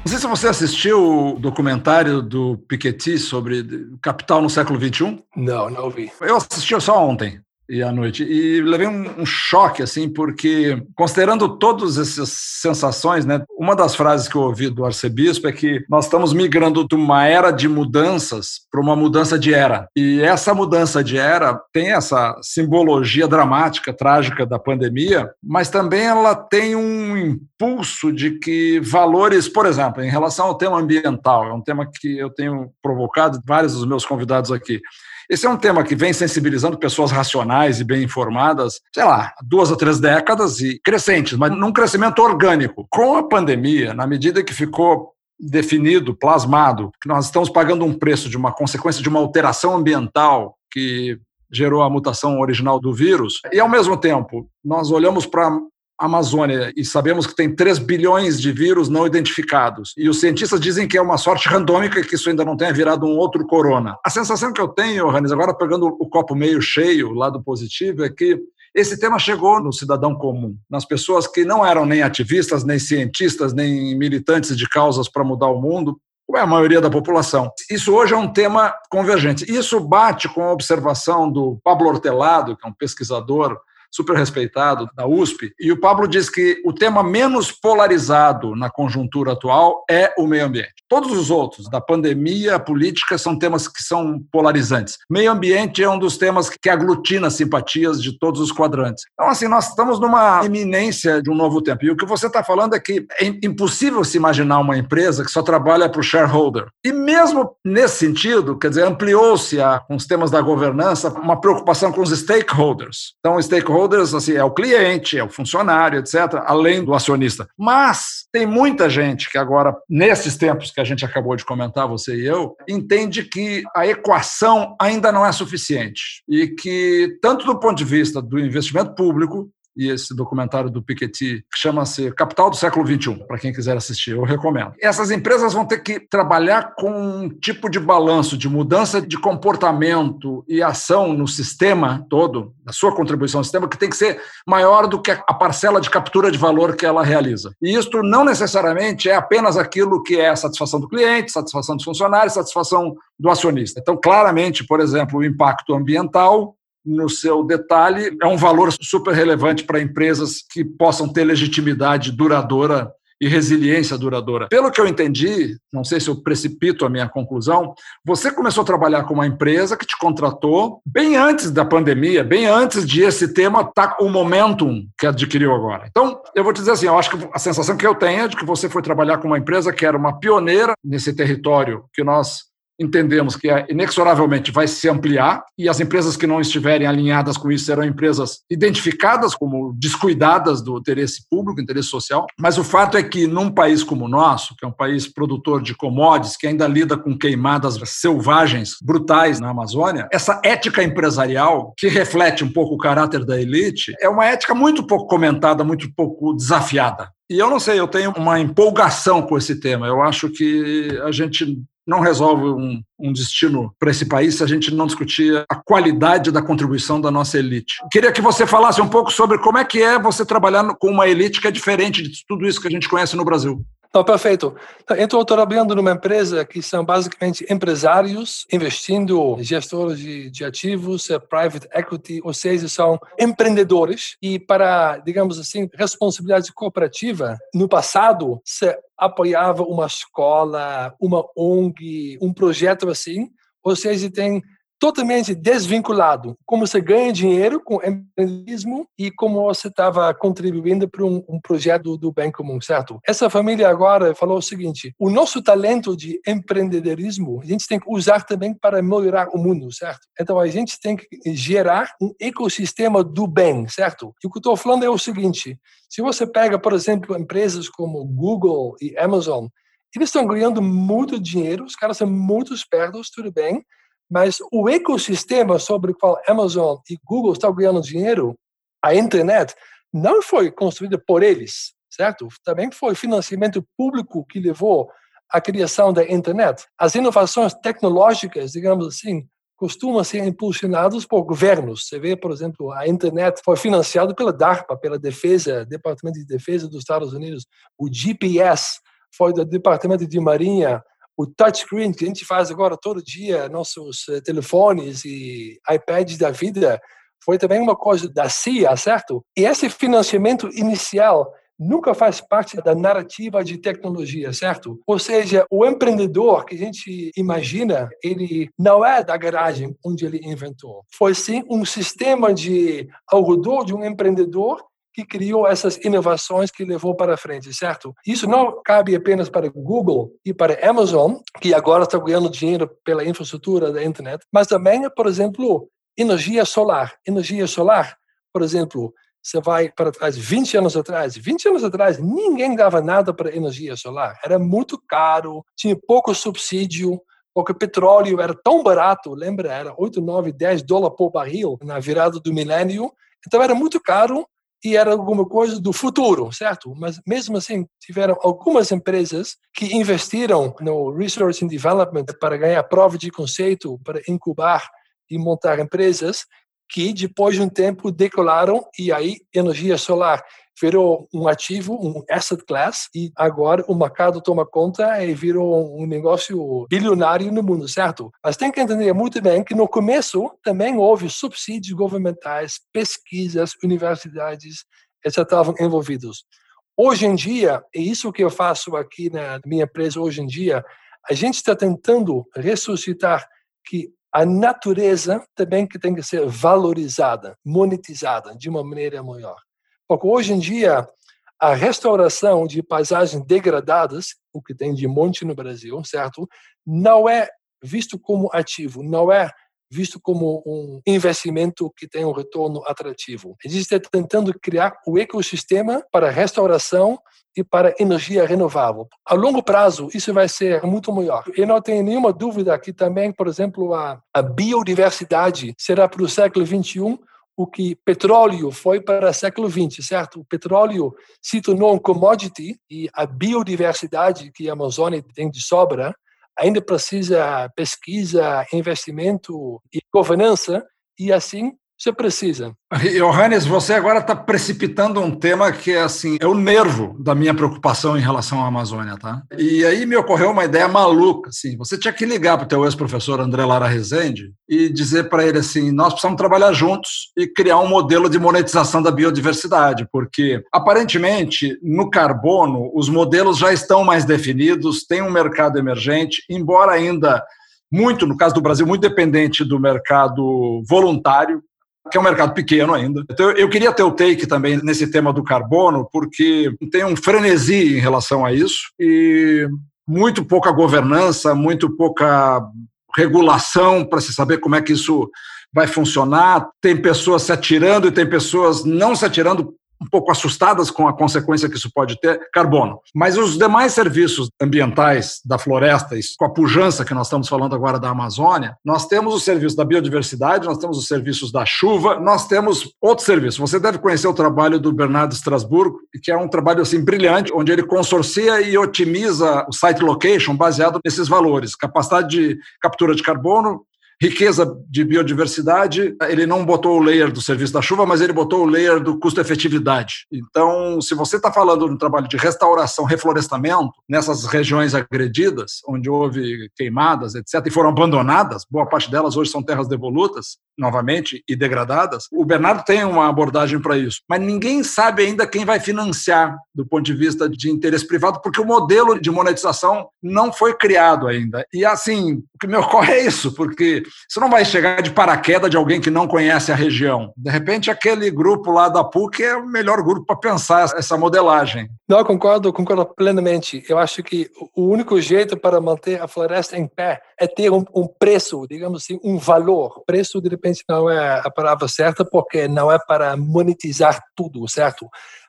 Não sei se você assistiu o documentário do Piketty sobre capital no século XXI. Não, não vi. Eu assisti só ontem e à noite. E levei um, um, choque, assim, porque, considerando todas essas sensações, né, uma das frases que eu ouvi do arcebispo é que nós estamos migrando de uma era de mudanças para uma mudança de era. E essa mudança de era tem essa simbologia dramática, trágica da pandemia, mas também ela tem um impulso de que valores, por exemplo, em relação ao tema ambiental, é um tema que eu tenho provocado vários dos meus convidados aqui. Esse é um tema que vem sensibilizando pessoas racionais e bem informadas, sei lá, duas ou três décadas e crescentes, mas num crescimento orgânico. Com a pandemia, na medida que ficou definido, plasmado, que nós estamos pagando um preço de uma consequência de uma alteração ambiental que gerou a mutação original do vírus, e ao mesmo tempo nós olhamos para Amazônia e sabemos que tem 3 bilhões de vírus não identificados. E os cientistas dizem que é uma sorte randômica que isso ainda não tenha virado um outro corona. A sensação que eu tenho, Ranis, agora pegando o copo meio cheio, lado positivo, é que esse tema chegou no cidadão comum, nas pessoas que não eram nem ativistas, nem cientistas, nem militantes de causas para mudar o mundo, como é a maioria da população. Isso hoje é um tema convergente. Isso bate com a observação do Pablo Hortelado, que é um pesquisador super respeitado da USP, e o Pablo diz que o tema menos polarizado na conjuntura atual é o meio ambiente. Todos os outros, da pandemia, a política, são temas que são polarizantes. Meio ambiente é um dos temas que aglutina simpatias de todos os quadrantes. Então, assim, nós estamos numa iminência de um novo tempo. E o que você está falando é que é impossível se imaginar uma empresa que só trabalha para o shareholder. E mesmo nesse sentido, quer dizer, ampliou-se com os temas da governança uma preocupação com os stakeholders. Então, stakeholders stakeholders, assim, é o cliente, é o funcionário, etc., além do acionista. Mas tem muita gente que agora, nesses tempos que a gente acabou de comentar, você e eu, entende que a equação ainda não é suficiente e que, tanto do ponto de vista do investimento público, e esse documentário do Piketty, que chama-se Capital do Século XXI, para quem quiser assistir, eu recomendo. Essas empresas vão ter que trabalhar com um tipo de balanço de mudança de comportamento e ação no sistema todo, a sua contribuição ao sistema, que tem que ser maior do que a parcela de captura de valor que ela realiza. E isto não necessariamente é apenas aquilo que é a satisfação do cliente, satisfação dos funcionários, satisfação do acionista. Então, claramente, por exemplo, o impacto ambiental no seu detalhe, é um valor super relevante para empresas que possam ter legitimidade duradoura e resiliência duradoura. Pelo que eu entendi, não sei se eu precipito a minha conclusão, você começou a trabalhar com uma empresa que te contratou bem antes da pandemia, bem antes de esse tema estar tá, o momentum que adquiriu agora. Então, eu vou te dizer assim, eu acho que a sensação que eu tenho é de que você foi trabalhar com uma empresa que era uma pioneira nesse território que nós entendemos que é, inexoravelmente vai se ampliar e as empresas que não estiverem alinhadas com isso serão empresas identificadas como descuidadas do interesse público, interesse social. Mas o fato é que num país como o nosso, que é um país produtor de commodities, que ainda lida com queimadas selvagens brutais na Amazônia, essa ética empresarial que reflete um pouco o caráter da elite é uma ética muito pouco comentada, muito pouco desafiada. E eu não sei, eu tenho uma empolgação com esse tema. Eu acho que a gente não resolve um, um destino para esse país se a gente não discutir a qualidade da contribuição da nossa elite. Queria que você falasse um pouco sobre como é que é você trabalhar com uma elite que é diferente de tudo isso que a gente conhece no Brasil. Não, perfeito. Então, eu estou trabalhando numa empresa que são basicamente empresários investindo, gestores de, de, ativos, eh, private equity, ou seja, são empreendedores. E para, digamos assim, responsabilidade cooperativa, no passado, se apoiava uma escola, uma ONG, um projeto assim, ou seja, tem totalmente desvinculado. Como você ganha dinheiro com empreendedorismo e como você estava contribuindo para um, um, projeto do bem comum, certo? Essa família agora falou o seguinte: o nosso talento de empreendedorismo a gente tem que usar também para melhorar o mundo, certo? Então a gente tem que gerar um ecossistema do bem, certo? E o que eu estou falando é o seguinte: se você pega, por exemplo, empresas como Google e Amazon, eles estão ganhando muito dinheiro, os caras são muito espertos, tudo bem, mas o ecossistema sobre o qual Amazon e Google estão ganhando dinheiro, a internet, não foi construída por eles, certo? Também foi financiamento público que levou à criação da internet. As inovações tecnológicas, digamos assim, costumam ser impulsionadas por governos. Você vê, por exemplo, a internet foi financiada pela DARPA, pela Defesa, Departamento de Defesa dos Estados Unidos. O GPS foi do Departamento de Marinha o touchscreen que a gente faz agora todo dia, nossos eh, telefones e iPads da vida, foi também uma coisa da CIA, certo? E esse financiamento inicial nunca faz parte da narrativa de tecnologia, certo? Ou seja, o empreendedor que a gente imagina, ele não é da garagem onde ele inventou. Foi sim um sistema de redor de um empreendedor que criou essas inovações que levou para frente, certo? Isso não cabe apenas para Google e para Amazon, que agora está ganhando dinheiro pela infraestrutura da internet, mas também, por exemplo, energia solar. Energia solar, por exemplo, você vai para trás, 20 anos atrás, 20 anos atrás, ninguém dava nada para energia solar. Era muito caro, tinha pouco subsídio, porque petróleo era tão barato, lembra? Era 8, 9, 10 dólares por barril na virada do milênio. Então era muito caro e era alguma coisa do futuro, certo? Mas mesmo assim, tiveram algumas empresas que investiram no research and development para ganhar prova de conceito, para incubar e montar empresas que depois de um tempo decolaram e aí energia solar virou um ativo, um asset class, e agora o mercado toma conta e virou um negócio bilionário no mundo, certo? Mas tem que entender muito bem que no começo também houve subsídios governamentais, pesquisas, universidades, etc. estavam envolvidos. Hoje em dia, é isso que eu faço aqui na minha empresa hoje em dia, a gente está tentando ressuscitar que a natureza também que tem que ser valorizada, monetizada de uma maneira maior. Porque hoje em dia, a restauração de paisagens degradadas, o que tem de monte no Brasil, certo? Não é visto como ativo, não é visto como um investimento que tem um retorno atrativo. A gente está tentando criar o ecossistema para restauração e para energia renovável. A longo prazo, isso vai ser muito maior. Eu não tenho nenhuma dúvida que também, por exemplo, a, a biodiversidade será para o século 21 o que petróleo foi para o século XX, certo? O petróleo se tornou um commodity e a biodiversidade que a Amazônia tem de sobra ainda precisa pesquisa, investimento e governança e assim você precisa. Johannes, você agora está precipitando um tema que é assim, é o nervo da minha preocupação em relação à Amazônia, tá? E aí me ocorreu uma ideia maluca, assim, você tinha que ligar para o teu ex-professor André Lara Rezende e dizer para ele assim, nós precisamos trabalhar juntos e criar um modelo de monetização da biodiversidade, porque aparentemente no carbono os modelos já estão mais definidos, tem um mercado emergente, embora ainda muito, no caso do Brasil, muito dependente do mercado voluntário, que é um mercado pequeno ainda. Então, eu queria ter o take também nesse tema do carbono, porque tem um frenesi em relação a isso. E muito pouca governança, muito pouca regulação para se saber como é que isso vai funcionar. Tem pessoas se atirando e tem pessoas não se atirando um pouco assustadas com a consequência que isso pode ter, carbono. Mas os demais serviços ambientais da floresta, com a pujança que nós estamos falando agora da Amazônia, nós temos os serviços da biodiversidade, nós temos os serviços da chuva, nós temos outros serviços. Você deve conhecer o trabalho do Bernardo Strasburgo, que é um trabalho assim brilhante, onde ele consorcia e otimiza o site location baseado nesses valores, capacidade de captura de carbono, riqueza de biodiversidade, ele não botou o layer do serviço da chuva, mas ele botou o layer do custo-efetividade. Então, se você está falando de um trabalho de restauração, reflorestamento, nessas regiões agredidas, onde houve queimadas, etc., e foram abandonadas, boa parte delas hoje são terras devolutas, novamente, e degradadas, o Bernardo tem uma abordagem para isso. Mas ninguém sabe ainda quem vai financiar do ponto de vista de interesse privado, porque o modelo de monetização não foi criado ainda. E assim, o que me ocorre é isso, porque você não vai chegar de paraquedas de alguém que não conhece a região. De repente, aquele grupo lá da PUC é o melhor grupo para pensar essa modelagem. Não, concordo, concordo plenamente. Eu acho que o único jeito para manter a floresta em pé é ter um, um preço, digamos assim, um valor. Preço, de repente, não é a palavra certa, porque não é para monetizar tudo, certo?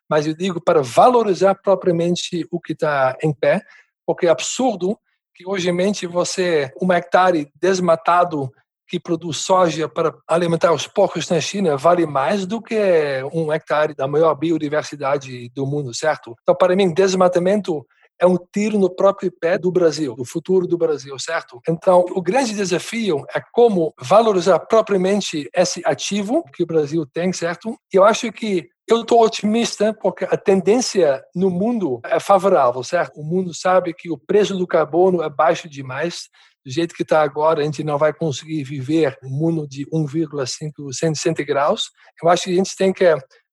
Mas eu digo para valorizar propriamente o que está em pé, porque é absurdo que hoje você, um hectare desmatado que produz soja para alimentar os porcos na China vale mais do que um hectare da maior biodiversidade do mundo, certo? Então, para mim, desmatamento é um tiro no próprio pé do Brasil, do futuro do Brasil, certo? Então, o grande desafio é como valorizar propriamente esse ativo que o Brasil tem, certo? Eu acho que eu estou otimista porque a tendência no mundo é favorável, certo? O mundo sabe que o preço do carbono é baixo demais. Do jeito que está agora, a gente não vai conseguir viver um mundo de 1,5 160 graus. Eu acho que a gente tem que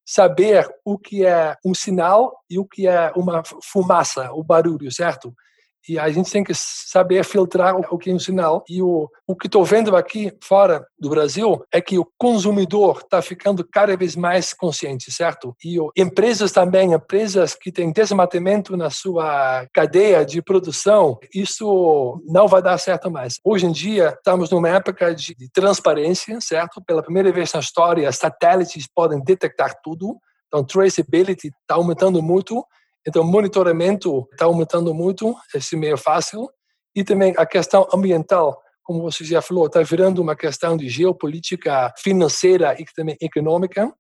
saber o que é um sinal e o que é uma fumaça, o barulho, certo? E a gente tem que saber filtrar o que é um sinal. E o, o que estou vendo aqui fora do Brasil é que o consumidor está ficando cada vez mais consciente, certo? E o, empresas também, empresas que têm desmatamento na sua cadeia de produção, isso não vai dar certo mais. Hoje em dia, estamos numa época de, de transparência, certo? Pela primeira vez na história, satélites podem detectar tudo. Então, traceability está aumentando muito então, monitoramento está aumentando muito, esse meio fácil. E também a questão ambiental, como você já falou, está virando uma questão de geopolítica financeira e também econômica.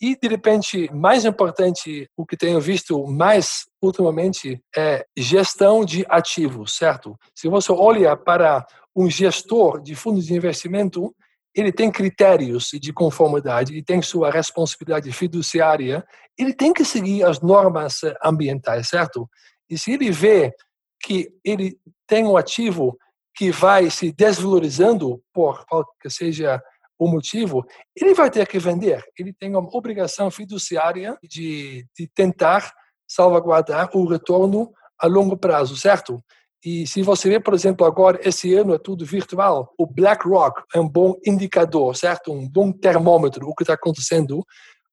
E, de repente, mais importante, o que tenho visto mais ultimamente é gestão de ativos, certo? Se você olha para um gestor de fundos de investimento, ele tem critérios de conformidade e tem sua responsabilidade fiduciária, ele tem que seguir as normas ambientais, certo? E se ele vê que ele tem um ativo que vai se desvalorizando por qual que seja o motivo, ele vai ter que vender. Ele tem uma obrigação fiduciária de, de tentar salvaguardar o retorno a longo prazo, certo? E se você vê, por exemplo, agora, esse ano é tudo virtual, o BlackRock é um bom indicador, certo? Um bom termômetro, o que está acontecendo.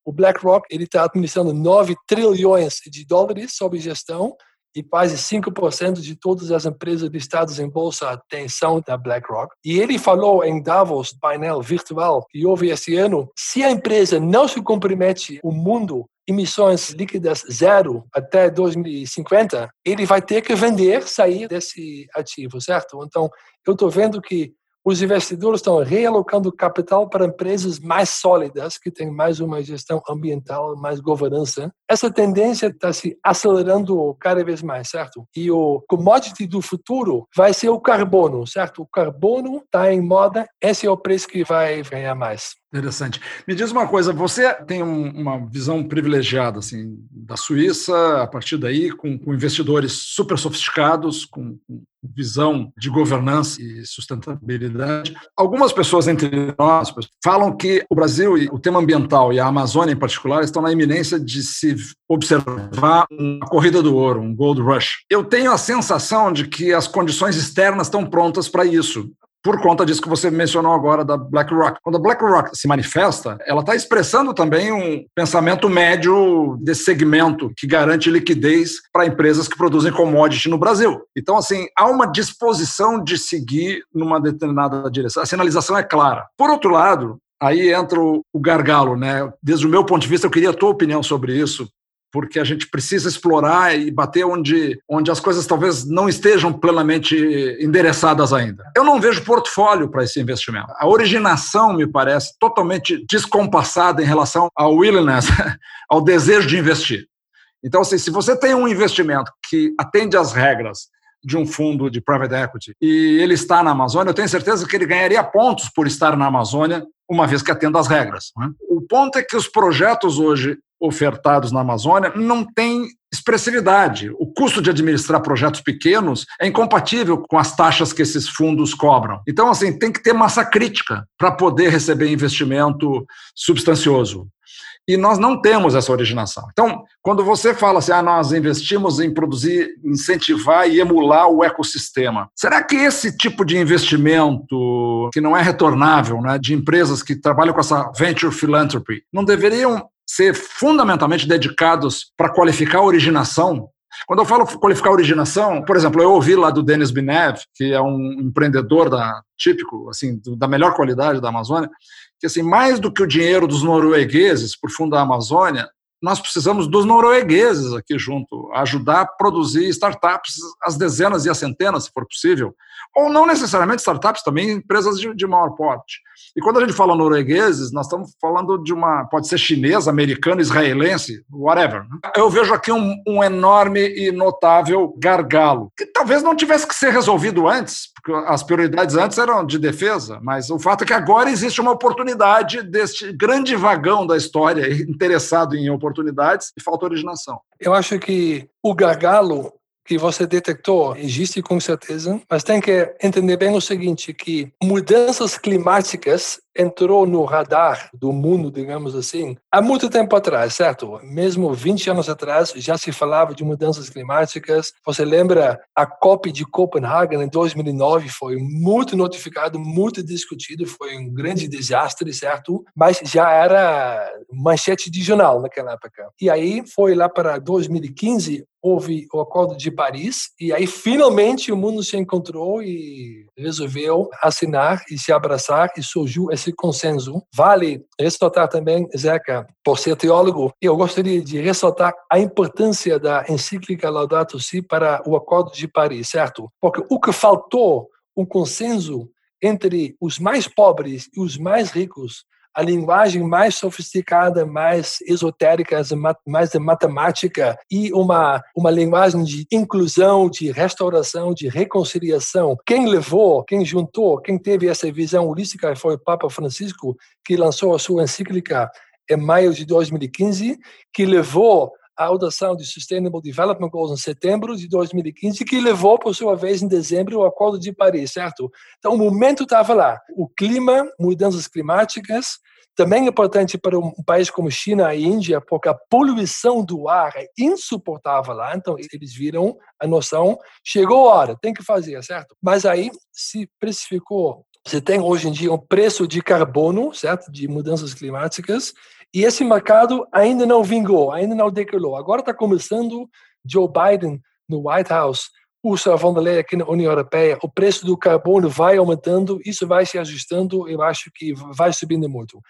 O BlackRock está administrando 9 trilhões de dólares sob gestão e quase 5% de todas as empresas listadas em bolsa têm são da BlackRock. E ele falou em Davos, painel virtual que houve esse ano, se a empresa não se compromete o mundo emissões líquidas zero até 2050, ele vai ter que vender, sair desse ativo, certo? Então, eu estou vendo que os investidores estão realocando capital para empresas mais sólidas, que têm mais uma gestão ambiental, mais governança. Essa tendência está se acelerando cada vez mais, certo? E o commodity do futuro vai ser o carbono, certo? O carbono está em moda, esse é o preço que vai ganhar mais. Interessante. Me diz uma coisa, você tem um, uma visão privilegiada assim da Suíça, a partir daí, com, com investidores super sofisticados, com, com, visão de governança e sustentabilidade. Algumas pessoas entre nós falam que o Brasil e o tema ambiental e a Amazônia em particular estão na iminência de se observar uma corrida do ouro, um gold rush. Eu tenho a sensação de que as condições externas estão prontas para isso por conta disso que você mencionou agora da BlackRock. Quando a BlackRock se manifesta, ela está expressando também um pensamento médio desse segmento que garante liquidez para empresas que produzem commodity no Brasil. Então, assim, há uma disposição de seguir numa determinada direção. A sinalização é clara. Por outro lado, aí entra o gargalo, né? Desde o meu ponto de vista, eu queria a tua opinião sobre isso, porque a gente precisa explorar e bater onde, onde as coisas talvez não estejam plenamente endereçadas ainda. Eu não vejo portfólio para esse investimento. A originação me parece totalmente descompassada em relação ao willingness, ao desejo de investir. Então, assim, se você tem um investimento que atende às regras de um fundo de private equity e ele está na Amazônia, eu tenho certeza que ele ganharia pontos por estar na Amazônia, uma vez que atenda às regras. Né? O ponto é que os projetos hoje ofertados na Amazônia não têm expressividade. O custo de administrar projetos pequenos é incompatível com as taxas que esses fundos cobram. Então, assim, tem que ter massa crítica para poder receber investimento substancioso. E nós não temos essa originação. Então, quando você fala assim, ah, nós investimos em produzir, incentivar e emular o ecossistema, será que esse tipo de investimento, que não é retornável, né, de empresas que trabalham com essa venture philanthropy, não deveriam ser fundamentalmente dedicados para qualificar a originação. Quando eu falo qualificar a originação, por exemplo, eu ouvi lá do Denis Binev, que é um empreendedor da, típico, assim, da melhor qualidade da Amazônia, que assim, mais do que o dinheiro dos noruegueses por fundo da Amazônia, nós precisamos dos noruegueses aqui junto, ajudar a produzir startups, as dezenas e as centenas, se for possível, ou não necessariamente startups, também empresas de, de maior porte. E quando a gente fala noruegueses, nós estamos falando de uma, pode ser chinesa, americana, israelense, whatever. Né? Eu vejo aqui um, um enorme e notável gargalo, que talvez não tivesse que ser resolvido antes, porque as prioridades antes eram de defesa, mas o fato é que agora existe uma oportunidade deste grande vagão da história interessado em oportunidades e falta originação. Eu acho que o gargalo que você detectou existe com certeza, mas tem que entender bem o seguinte, que mudanças climáticas entrou no radar do mundo, digamos assim, há muito tempo atrás, certo? Mesmo 20 anos atrás já se falava de mudanças climáticas. Você lembra a COP de Copenhague em 2009 foi muito notificado, muito discutido, foi um grande desastre, certo? Mas já era manchete de jornal naquela época. E aí foi lá para 2015 houve o Acordo de Paris e aí finalmente o mundo se encontrou e resolveu assinar e se abraçar e surgiu esse consenso. Vale ressaltar também, Zeca, por ser teólogo, eu gostaria de ressaltar a importância da encíclica Laudato Si para o Acordo de Paris, certo? Porque o que faltou, um consenso entre os mais pobres e os mais ricos a linguagem mais sofisticada, mais esotérica, mais de matemática e uma, uma linguagem de inclusão, de restauração, de reconciliação. Quem levou, quem juntou, quem teve essa visão holística foi o Papa Francisco, que lançou a sua encíclica em maio de 2015, que levou a adoção de Sustainable Development Goals em setembro de 2015, que levou, por sua vez, em dezembro, o Acordo de Paris, certo? Então, o momento estava lá. O clima, mudanças climáticas, também é importante para um país como China e Índia, porque a poluição do ar é insuportável lá, então eles viram a noção, chegou a hora, tem que fazer, certo? Mas aí se precificou você tem hoje em dia um preço de carbono, certo? De mudanças climáticas, e esse mercado ainda não vingou, ainda não decolou. Agora está começando Joe Biden no White House, Ursula von der Leyen aqui na União Europeia, o preço do carbono vai aumentando, isso vai se ajustando, eu acho que vai subindo muito.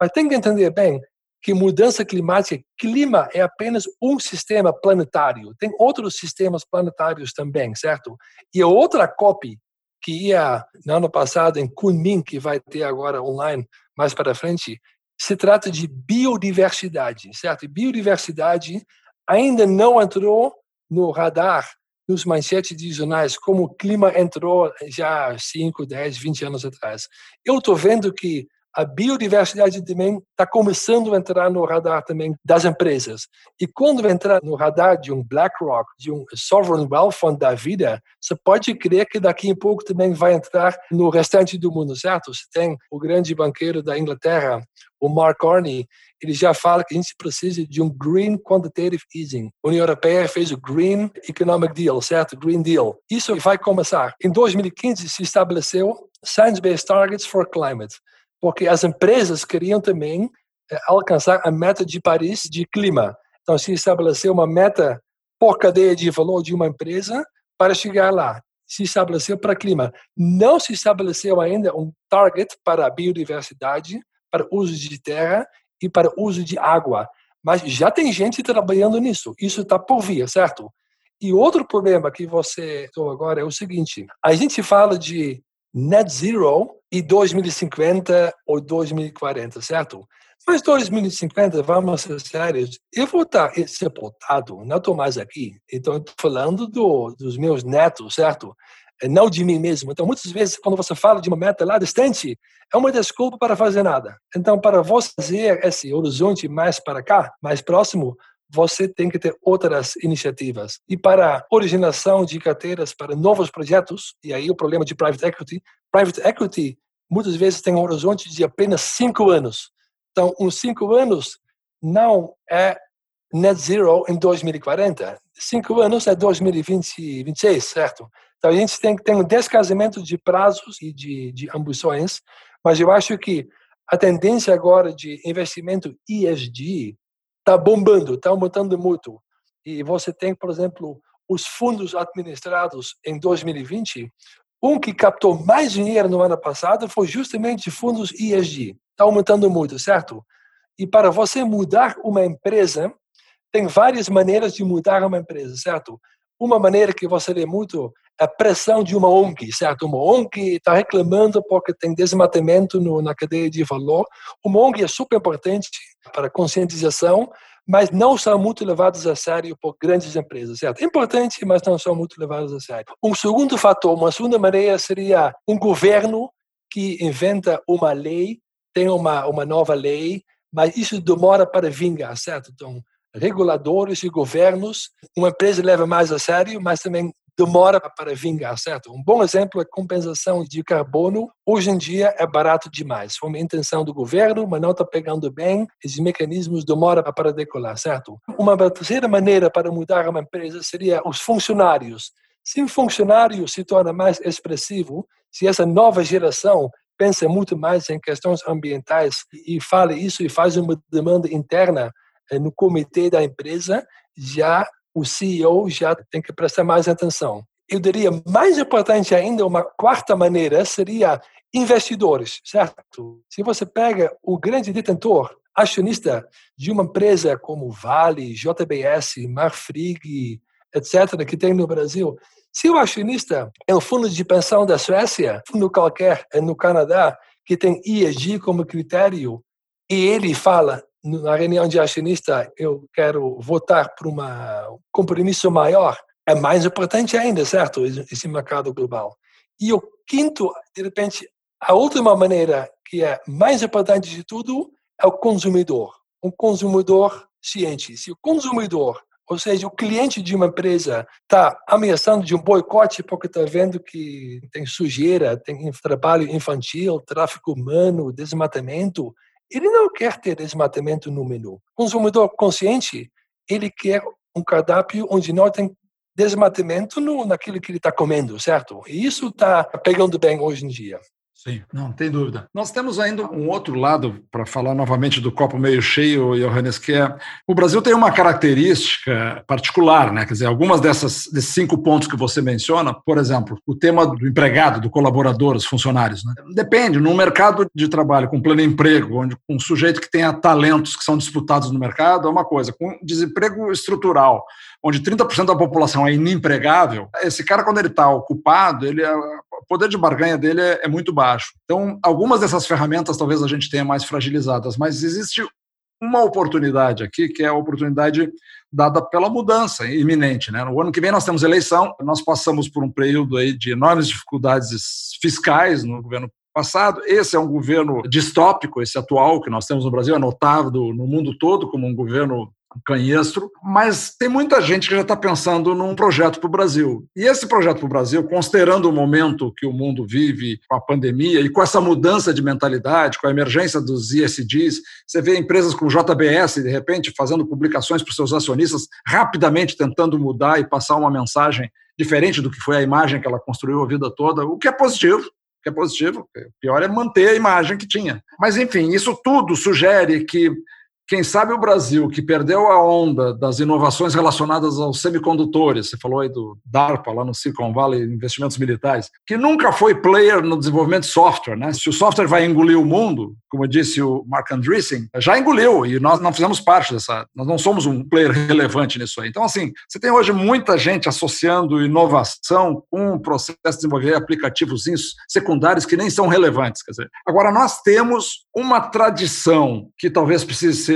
Mas tem que entender bem que mudança climática, clima é apenas um sistema planetário. Tem outros sistemas planetários também, certo? E a outra COP que ia no ano passado em Kunming, que vai ter agora online mais para frente, se trata de biodiversidade, certo? E biodiversidade ainda não entrou no radar nos manchetes de jornais como o clima entrou já 5, 10, 20 anos atrás. Eu estou vendo que a biodiversidade também está começando a entrar no radar também das empresas. E quando entrar no radar de um BlackRock, de um Sovereign Wealth Fund da vida, você pode crer que daqui a pouco também vai entrar no restante do mundo, certo? Você tem o grande banqueiro da Inglaterra, o Mark Carney, ele já fala que a gente precisa de um Green Quantitative Easing. A União Europeia fez o Green Economic Deal, certo? Green Deal. Isso vai começar. Em 2015 se estabeleceu Science-Based Targets for Climate, porque as empresas queriam também eh, alcançar a meta de Paris de clima. Então, se estabeleceu uma meta por cadeia de valor de uma empresa para chegar lá. Se estabeleceu para clima. Não se estabeleceu ainda um target para a biodiversidade, para uso de terra e para uso de água. Mas já tem gente trabalhando nisso. Isso está por vir, certo? E outro problema que você estou agora é o seguinte: a gente fala de net zero e 2050 ou 2040, certo? Mas 2050, vamos ser sérios, eu vou estar sepultado, não estou mais aqui. Então, estou falando do, dos meus netos, certo? É, não de mim mesmo. Então, muitas vezes, quando você fala de uma meta lá distante, é uma desculpa para fazer nada. Então, para você fazer esse horizonte mais para cá, mais próximo, você tem que ter outras iniciativas. E para originação de carteiras para novos projetos, e aí o problema de private equity, private equity muitas vezes tem um horizonte de apenas cinco anos. Então, uns cinco anos não é net zero em 2040. Cinco anos é 2026, certo? Então, a gente tem que ter um descasamento de prazos e de, de ambições, mas eu acho que a tendência agora de investimento ESG está bombando, está aumentando muito. E você tem, por exemplo, os fundos administrados em 2020, um que captou mais dinheiro no ano passado foi justamente fundos ESG está aumentando muito, certo? E para você mudar uma empresa, tem várias maneiras de mudar uma empresa, certo? Uma maneira que você vê muito é a pressão de uma ONG, certo? Uma ONG está reclamando porque tem desmatamento no, na cadeia de valor. Uma ONG é super importante para conscientização, mas não são muito levados a sério por grandes empresas, certo? Importante, mas não são muito levados a sério. Um segundo fator, uma segunda maneira seria um governo que inventa uma lei tem uma, uma nova lei, mas isso demora para vingar, certo? Então, reguladores e governos, uma empresa leva mais a sério, mas também demora para vingar, certo? Um bom exemplo é a compensação de carbono. Hoje em dia é barato demais. Foi uma intenção do governo, mas não está pegando bem. Esses mecanismos demoram para decolar, certo? Uma terceira maneira para mudar uma empresa seria os funcionários. Se um funcionário se torna mais expressivo, se essa nova geração pensa muito mais em questões ambientais e fala isso e faz uma demanda interna no comitê da empresa, já o CEO já tem que prestar mais atenção. Eu diria mais importante ainda, uma quarta maneira seria investidores, certo? Se você pega o grande detentor, acionista de uma empresa como Vale, JBS, Marfrig, etc., que tem no Brasil, se o acionista é um fundo de pensão da Suécia, fundo qualquer é no Canadá, que tem ESG como critério, e ele fala na reunião de acionista, eu quero votar por um compromisso maior, é mais importante ainda, certo? Esse mercado global. E o quinto, de repente, a última maneira que é mais importante de tudo é o consumidor. Um consumidor ciente. Se o consumidor ou seja, o cliente de uma empresa está ameaçando de um boicote porque está vendo que tem sujeira, tem trabalho infantil, tráfico humano, desmatamento. Ele não quer ter desmatamento no menu. O consumidor consciente, ele quer um cardápio onde não tem desmatamento no, naquilo que ele está comendo, certo? E isso está pegando bem hoje em dia. Sim, não tem dúvida. Nós temos ainda um outro lado, para falar novamente do copo meio cheio, Johannes, que é o Brasil tem uma característica particular, né? Quer dizer, algumas dessas, desses cinco pontos que você menciona, por exemplo, o tema do empregado, do colaborador, dos funcionários, né? Depende, num mercado de trabalho com pleno emprego, onde um sujeito que tenha talentos que são disputados no mercado, é uma coisa. Com desemprego estrutural, onde 30% da população é inempregável, esse cara, quando ele está ocupado, ele é o poder de barganha dele é, é muito baixo. Então, algumas dessas ferramentas talvez a gente tenha mais fragilizadas, mas existe uma oportunidade aqui, que é a oportunidade dada pela mudança iminente. Né? No ano que vem nós temos eleição, nós passamos por um período aí de enormes dificuldades fiscais no governo passado. Esse é um governo distópico, esse atual que nós temos no Brasil, é notável no mundo todo como um governo canhestro, mas tem muita gente que já está pensando num projeto para o Brasil. E esse projeto para o Brasil, considerando o momento que o mundo vive com a pandemia e com essa mudança de mentalidade, com a emergência dos ISDs, você vê empresas como JBS, de repente, fazendo publicações para os seus acionistas, rapidamente tentando mudar e passar uma mensagem diferente do que foi a imagem que ela construiu a vida toda, o que é positivo, que é positivo. O pior é manter a imagem que tinha. Mas, enfim, isso tudo sugere que quem sabe o Brasil, que perdeu a onda das inovações relacionadas aos semicondutores, você falou aí do DARPA, lá no Silicon Valley, investimentos militares, que nunca foi player no desenvolvimento de software. Né? Se o software vai engolir o mundo, como disse o Mark Andreessen, já engoliu e nós não fizemos parte dessa, nós não somos um player relevante nisso aí. Então, assim, você tem hoje muita gente associando inovação com o processo de desenvolver aplicativos secundários que nem são relevantes. Quer dizer, agora, nós temos uma tradição que talvez precise ser ser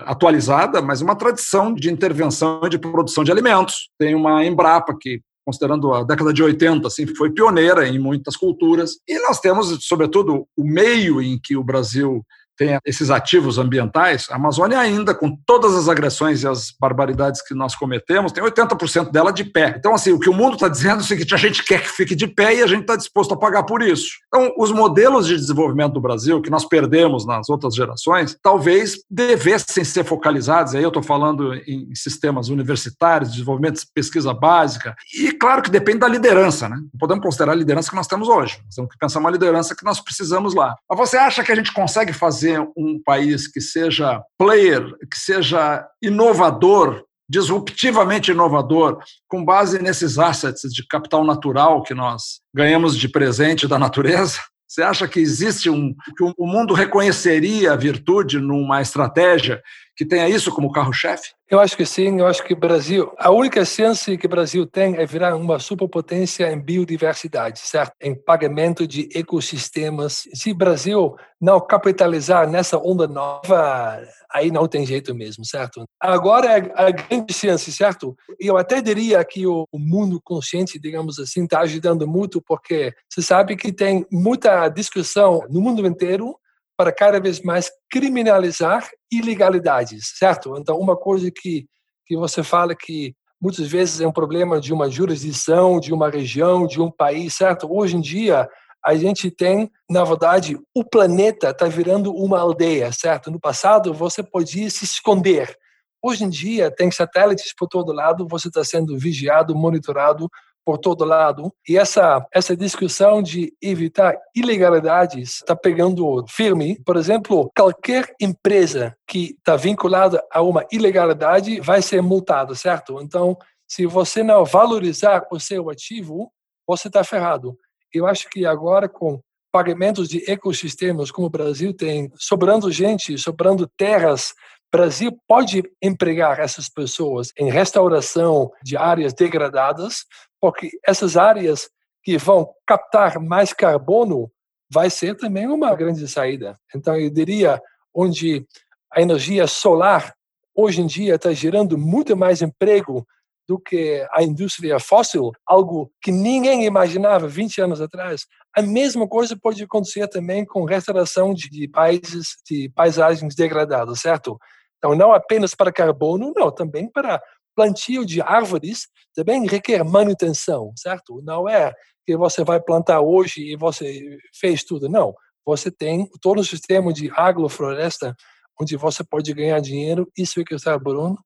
atualizada, mas uma tradição de intervenção e de produção de alimentos. Tem uma Embrapa que considerando a década de 80, assim, foi pioneira em muitas culturas. E nós temos, sobretudo, o meio em que o Brasil tem esses ativos ambientais, a Amazônia ainda, com todas as agressões e as barbaridades que nós cometemos, tem 80% dela de pé. Então, assim, o que o mundo está dizendo é o seguinte, a gente quer que fique de pé e a gente está disposto a pagar por isso. Então, os modelos de desenvolvimento do Brasil, que nós perdemos nas outras gerações, talvez devessem ser focalizados, aí eu estou falando em sistemas universitários, desenvolvimento de pesquisa básica, e claro que depende da liderança, né? Não podemos considerar a liderança que nós temos hoje, nós temos que pensar uma liderança que nós precisamos lá. Mas você acha que a gente consegue fazer fazer um país que seja player, que seja inovador, disruptivamente inovador, com base nesses assets de capital natural que nós ganhamos de presente da natureza? Você acha que existe um que o mundo reconheceria a virtude numa estratégia que tenha isso como carro-chefe? Eu acho que sim, eu acho que o Brasil, a única chance que o Brasil tem é virar uma superpotência em biodiversidade, certo? Em pagamento de ecossistemas. Se o Brasil não capitalizar nessa onda nova, aí não tem jeito mesmo, certo? Agora é a grande chance, certo? Eu até diria que o mundo consciente, digamos assim, está ajudando muito, porque você sabe que tem muita discussão no mundo inteiro para cada vez mais criminalizar ilegalidades, certo? Então, uma coisa que, que você fala que muitas vezes é um problema de uma jurisdição, de uma região, de um país, certo? Hoje em dia, a gente tem, na verdade, o planeta está virando uma aldeia, certo? No passado, você podia se esconder. Hoje em dia, tem satélites por todo lado, você está sendo vigiado, monitorado por todo lado. E essa, essa discussão de evitar ilegalidades está pegando firme. Por exemplo, qualquer empresa que está vinculada a uma ilegalidade vai ser multada, certo? Então, se você não valorizar o seu ativo, você está ferrado. Eu acho que agora, com pagamentos de ecossistemas como o Brasil tem, sobrando gente, sobrando terras Brasil pode empregar essas pessoas em restauração de áreas degradadas, porque essas áreas que vão captar mais carbono vai ser também uma grande saída. Então, eu diria, onde a energia solar hoje em dia está gerando muito mais emprego do que a indústria fóssil, algo que ninguém imaginava 20 anos atrás. A mesma coisa pode acontecer também com restauração de países, de paisagens degradadas, certo? Então, não apenas para carbono, não, também para plantio de árvores, também requer manutenção, certo? Não é que você vai plantar hoje e você fez tudo, não. Você tem todo o sistema de agrofloresta, onde você pode ganhar dinheiro e sequestrar carbono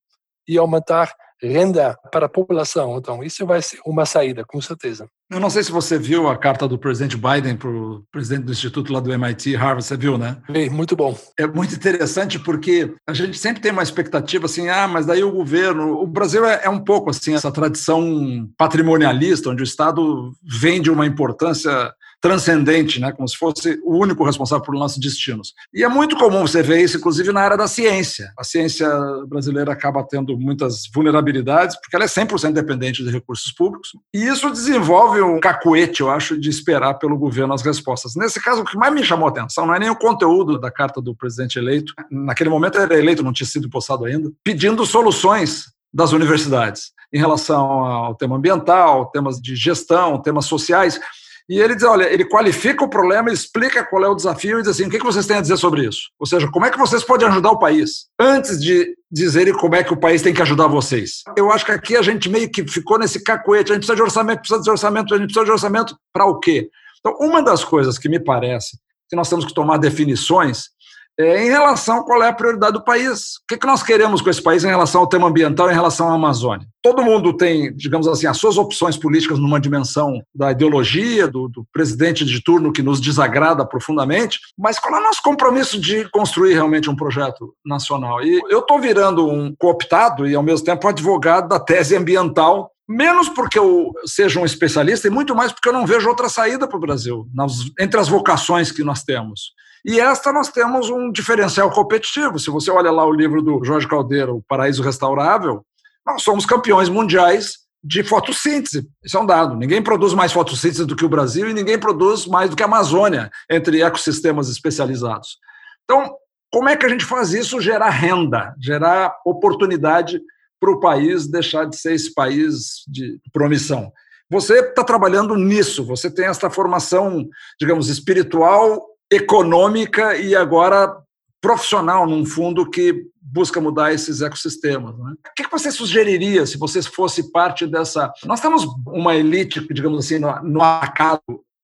e aumentar renda para a população. Então, isso vai ser uma saída, com certeza. Eu não sei se você viu a carta do presidente Biden para o presidente do instituto lá do MIT, Harvard, você viu, né? Vi, muito bom. É muito interessante porque a gente sempre tem uma expectativa assim, ah, mas daí o governo... O Brasil é, é um pouco assim, essa tradição patrimonialista, onde o Estado vende uma importância transcendente, né, como se fosse o único responsável por nossos destinos. E é muito comum você ver isso, inclusive, na área da ciência. A ciência brasileira acaba tendo muitas vulnerabilidades, porque ela é 100% dependente de recursos públicos, e isso desenvolve um cacuete, eu acho, de esperar pelo governo as respostas. Nesse caso, o que mais me chamou a atenção não é nem o conteúdo da carta do presidente eleito, naquele momento ele era eleito, não tinha sido impostado ainda, pedindo soluções das universidades em relação ao tema ambiental, temas de gestão, temas sociais. E ele diz: olha, ele qualifica o problema, explica qual é o desafio e diz assim: o que vocês têm a dizer sobre isso? Ou seja, como é que vocês podem ajudar o país? Antes de dizerem como é que o país tem que ajudar vocês. Eu acho que aqui a gente meio que ficou nesse cacuete: a gente precisa de orçamento, precisa de orçamento, a gente precisa de orçamento para o quê? Então, uma das coisas que me parece que nós temos que tomar definições é, em relação a qual é a prioridade do país. O que, que nós queremos com esse país em relação ao tema ambiental, em relação à Amazônia? Todo mundo tem, digamos assim, as suas opções políticas numa dimensão da ideologia, do, do presidente de turno que nos desagrada profundamente, mas qual é o nosso compromisso de construir realmente um projeto nacional? E eu estou virando um cooptado e, ao mesmo tempo, advogado da tese ambiental menos porque eu seja um especialista e muito mais porque eu não vejo outra saída para o Brasil, nas, entre as vocações que nós temos. E esta nós temos um diferencial competitivo. Se você olha lá o livro do Jorge Caldeira, O Paraíso Restaurável, nós somos campeões mundiais de fotossíntese. Isso é um dado. Ninguém produz mais fotossíntese do que o Brasil e ninguém produz mais do que a Amazônia, entre ecossistemas especializados. Então, como é que a gente faz isso? Gerar renda, gerar oportunidade para o país deixar de ser esse país de promissão. Você está trabalhando nisso, você tem essa formação, digamos, espiritual econômica e agora profissional num fundo que busca mudar esses ecossistemas. Né? O que você sugeriria se você fosse parte dessa? Nós temos uma elite, digamos assim, no, no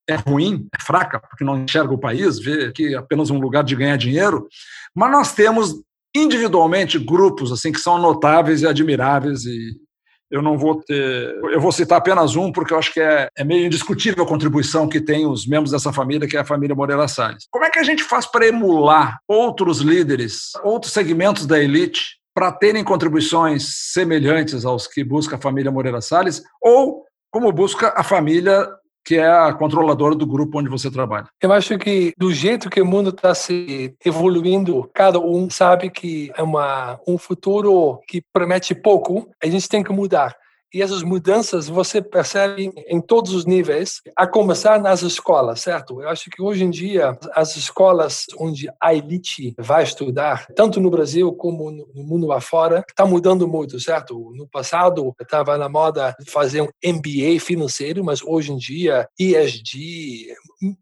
é ruim, é fraca, porque não enxerga o país, vê que é apenas um lugar de ganhar dinheiro, mas nós temos individualmente grupos assim que são notáveis e admiráveis e eu não vou ter. Eu vou citar apenas um, porque eu acho que é, é meio indiscutível a contribuição que tem os membros dessa família, que é a família Moreira Salles. Como é que a gente faz para emular outros líderes, outros segmentos da elite, para terem contribuições semelhantes aos que busca a família Moreira Salles, ou como busca a família que é a controladora do grupo onde você trabalha? Eu acho que do jeito que o mundo está se evoluindo, cada um sabe que é uma, um futuro que promete pouco, a gente tem que mudar. E essas mudanças você percebe em todos os níveis, a começar nas escolas, certo? Eu acho que hoje em dia as escolas onde a elite vai estudar, tanto no Brasil como no mundo afora, está mudando muito, certo? No passado estava na moda fazer um MBA financeiro, mas hoje em dia ESG,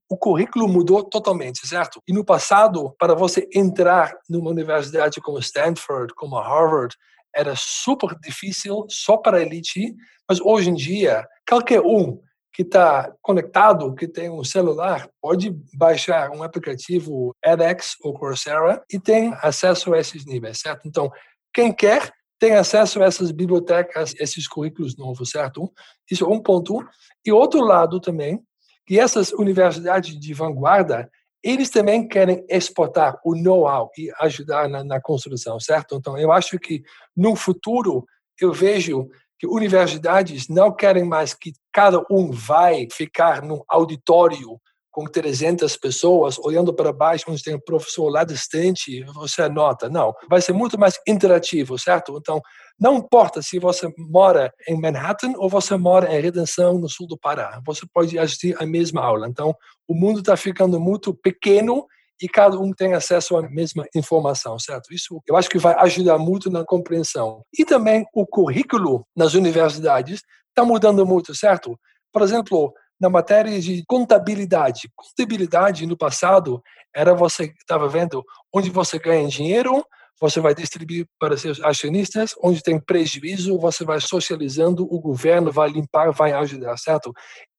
o currículo mudou totalmente, certo? E no passado, para você entrar numa universidade como Stanford, como Harvard, era super difícil só para a elite, mas hoje em dia, qualquer um que está conectado, que tem um celular, pode baixar um aplicativo edX ou Coursera e tem acesso a esses níveis, certo? Então, quem quer tem acesso a essas bibliotecas, esses currículos novos, certo? Isso é um ponto. E outro lado também, que essas universidades de vanguarda, eles também querem exportar o know-how e ajudar na, na, construção, certo? Então, eu acho que no futuro eu vejo que universidades não querem mais que cada um vai ficar num auditório com 300 pessoas olhando para baixo, onde tem um professor lá distante, você anota. Não, vai ser muito mais interativo, certo? Então, não importa se você mora em Manhattan ou você mora em Redenção, no sul do Pará, você pode assistir a mesma aula. Então, o mundo está ficando muito pequeno e cada um tem acesso à mesma informação, certo? Isso eu acho que vai ajudar muito na compreensão. E também o currículo nas universidades está mudando muito, certo? Por exemplo, na matéria de contabilidade. Contabilidade no passado era você estava vendo onde você ganha dinheiro, você vai distribuir para seus acionistas, onde tem prejuízo, você vai socializando, o governo vai limpar, vai ajudar, certo?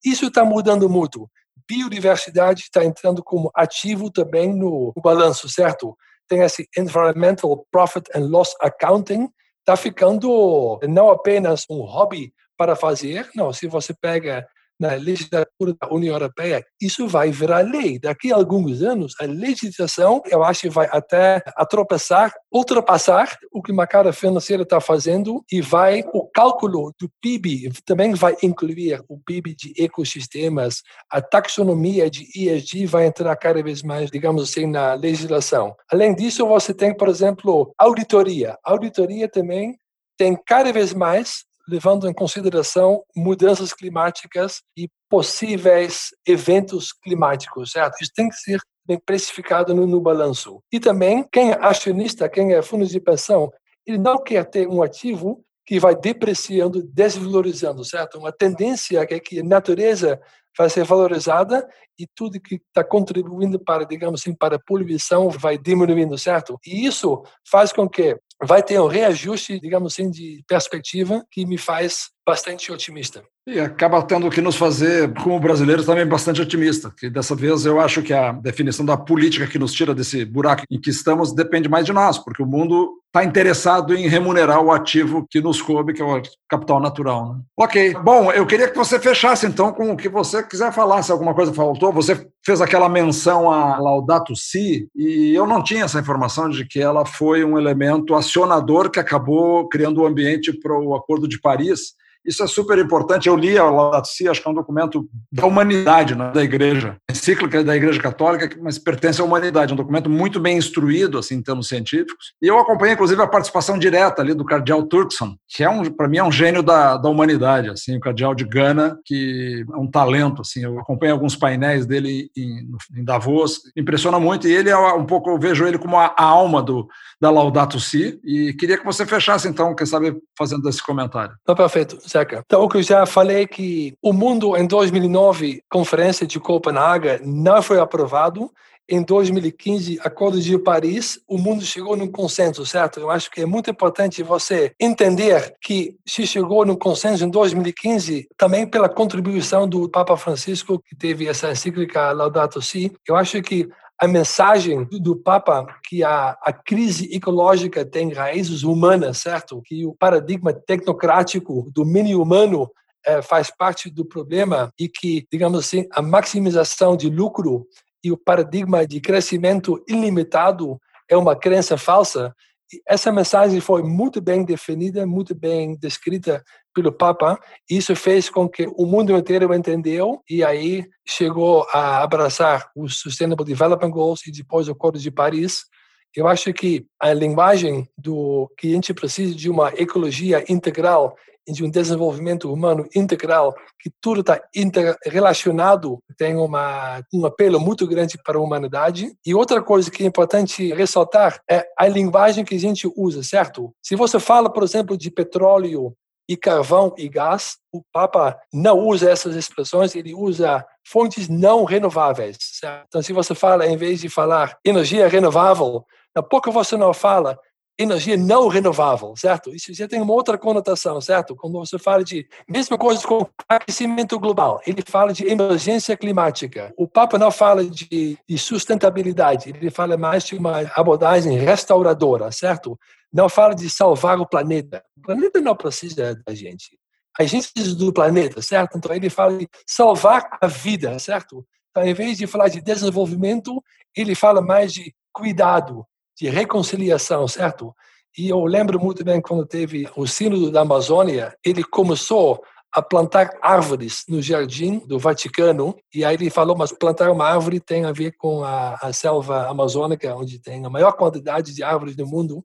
Isso está mudando muito. Biodiversidade está entrando como ativo também no, balanço, certo? Tem esse Environmental Profit and Loss Accounting, está ficando não apenas um hobby para fazer, não, se você pega na legislatura da União Europeia, isso vai virar lei. Daqui a alguns anos, a legislação, eu acho que vai até atropeçar, ultrapassar o que o mercado financeiro está fazendo e vai, o cálculo do PIB também vai incluir o PIB de ecossistemas, a taxonomia de ESG vai entrar cada vez mais, digamos assim, na legislação. Além disso, você tem, por exemplo, auditoria. Auditoria também tem cada vez mais levando em consideração mudanças climáticas e possíveis eventos climáticos, certo? Isso tem que ser bem precificado no, no balanço. E também, quem é acionista, quem é fundo de pensão, ele não quer ter um ativo que vai depreciando, desvalorizando, certo? Uma tendência é que a natureza vai ser valorizada e tudo que está contribuindo para, digamos assim, para a poluição vai diminuindo, certo? E isso faz com que vai ter um reajuste, digamos assim, de perspectiva que me faz bastante otimista. E acaba tendo que nos fazer, como brasileiros, também bastante otimista, que dessa vez eu acho que a definição da política que nos tira desse buraco em que estamos depende mais de nós, porque o mundo está interessado em remunerar o ativo que nos coube, que é o capital natural. Né? Ok. Bom, eu queria que você fechasse então com o que você quiser falar, se alguma coisa faltou. Você fez aquela menção a Laudato Si, e eu não tinha essa informação de que ela foi um elemento acionador que acabou criando o um ambiente para o Acordo de Paris isso é super importante. Eu li a Laudato Si, acho que é um documento da humanidade, né, da Igreja, encíclica da Igreja Católica, mas pertence à humanidade. É um documento muito bem instruído, assim, em termos científicos. E eu acompanhei, inclusive, a participação direta ali do cardeal Turkson, que é um, para mim, é um gênio da, da humanidade, assim, o cardeal de Gana, que é um talento, assim. Eu acompanho alguns painéis dele em, em Davos, impressiona muito. E ele é um pouco, eu vejo ele como a, a alma do, da Laudato Si. E queria que você fechasse, então, quem sabe, fazendo esse comentário. Tá perfeito. Então, o que eu já falei é que o mundo em 2009, conferência de Copenhague, não foi aprovado. Em 2015, Acordo de Paris, o mundo chegou num consenso, certo? Eu acho que é muito importante você entender que se chegou num consenso em 2015, também pela contribuição do Papa Francisco, que teve essa encíclica Laudato Si. Eu acho que a mensagem do Papa que a, a crise ecológica tem raízes humanas, certo? Que o paradigma tecnocrático do mini humano é, faz parte do problema e que, digamos assim, a maximização de lucro e o paradigma de crescimento ilimitado é uma crença falsa. Essa mensagem foi muito bem definida, muito bem descrita pelo Papa. Isso fez com que o mundo inteiro entendeu e aí chegou a abraçar os Sustainable Development Goals e depois o Acordo de Paris. Eu acho que a linguagem do que a gente precisa de uma ecologia integral de um desenvolvimento humano integral, que tudo está relacionado, tem uma, um apelo muito grande para a humanidade. E outra coisa que é importante ressaltar é a linguagem que a gente usa, certo? Se você fala, por exemplo, de petróleo e carvão e gás, o Papa não usa essas expressões, ele usa fontes não renováveis. Certo? Então, se você fala, em vez de falar energia renovável, na pouco você não fala energia não renovável, certo? Isso já tem uma outra conotação, certo? Quando você fala de mesma coisa com aquecimento global, ele fala de emergência climática. O Papa não fala de, de sustentabilidade, ele fala mais de uma abordagem restauradora, certo? não fala de salvar o planeta. O planeta não precisa da gente. A gente precisa do planeta, certo? Então ele fala de salvar a vida, certo? Então, em vez de falar de desenvolvimento, ele fala mais de cuidado, de reconciliação, certo? E eu lembro muito bem quando teve o Sínodo da Amazônia, ele começou a plantar árvores no jardim do Vaticano. E aí ele falou, mas plantar uma árvore tem a ver com a, a selva amazônica, onde tem a maior quantidade de árvores do mundo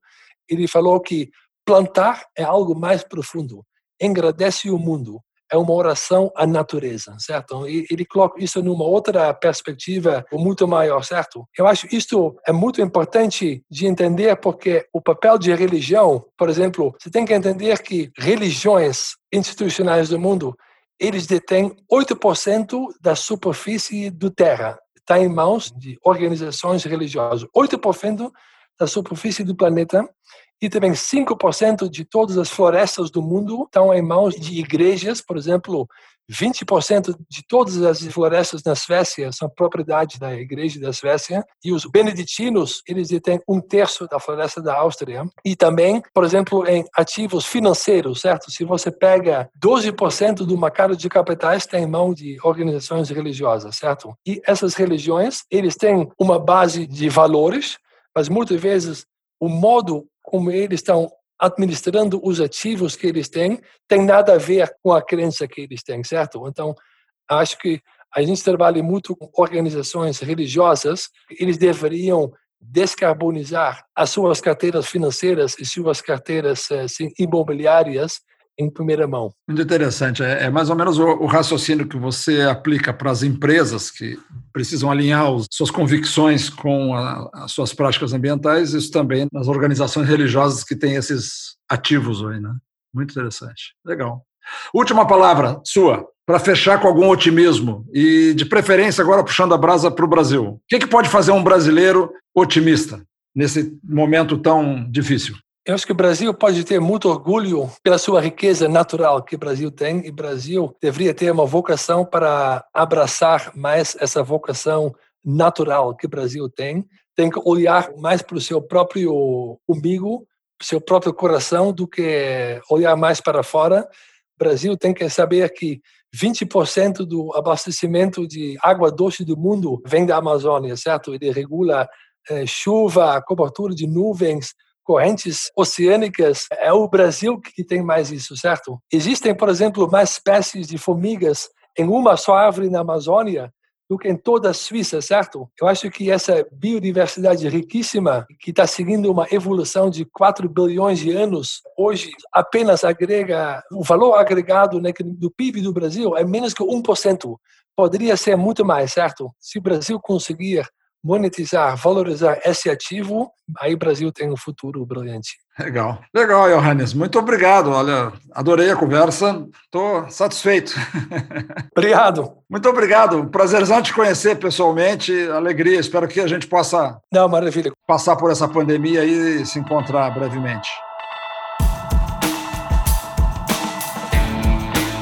ele falou que plantar é algo mais profundo, engrandece o mundo, é uma oração à natureza, certo? E ele coloca isso numa outra perspectiva muito maior, certo? Eu acho isso é muito importante de entender porque o papel de religião, por exemplo, você tem que entender que religiões institucionais do mundo, eles detêm 8% da superfície do terra, está em mãos de organizações religiosas. 8% da superfície do planeta e também 5% de todas as florestas do mundo estão em mãos de igrejas, por exemplo, 20% de todas as florestas na Suécia são propriedade da Igreja da Suécia e os beneditinos eles detêm um terço da floresta da Áustria e também, por exemplo, em ativos financeiros, certo? Se você pega 12% do mercado de capitais tem em mão de organizações religiosas, certo? E essas religiões eles têm uma base de valores, mas muitas vezes o modo como eles estão administrando os ativos que eles têm, tem nada a ver com a crença que eles têm, certo? Então, acho que a gente trabalha muito com organizações religiosas, eles deveriam descarbonizar as suas carteiras financeiras e suas carteiras assim, imobiliárias em primeira mão. Muito interessante. É, é mais ou menos o, o, raciocínio que você aplica para as empresas que precisam alinhar os, suas convicções com a, as suas práticas ambientais, isso também nas organizações religiosas que têm esses ativos aí, né? Muito interessante. Legal. Última palavra sua, para fechar com algum otimismo e, de preferência, agora puxando a brasa para o Brasil. O que, que pode fazer um brasileiro otimista nesse momento tão difícil? Eu acho que o Brasil pode ter muito orgulho pela sua riqueza natural que o Brasil tem, e o Brasil deveria ter uma vocação para abraçar mais essa vocação natural que o Brasil tem. Tem que olhar mais para o seu próprio umbigo, seu próprio coração, do que olhar mais para fora. O Brasil tem que saber que 20% do abastecimento de água doce do mundo vem da Amazônia, certo? Ele regula eh, chuva, cobertura de nuvens, correntes oceânicas, é o Brasil que tem mais isso, certo? Existem, por exemplo, mais espécies de formigas em uma só árvore na Amazônia do que em toda a Suíça, certo? Eu acho que essa biodiversidade riquíssima, que está seguindo uma evolução de 4 bilhões de anos, hoje apenas agrega, o valor agregado né, do PIB do Brasil é menos que 1%. Poderia ser muito mais, certo? Se o Brasil conseguir monetizar, valorizar esse ativo, aí o Brasil tem um futuro brilhante. Legal. Legal, Johannes. Muito obrigado. Olha, adorei a conversa. Estou satisfeito. Obrigado. Muito obrigado. Prazerzão te conhecer pessoalmente. Alegria. Espero que a gente possa Não, maravilha. passar por essa pandemia e se encontrar brevemente.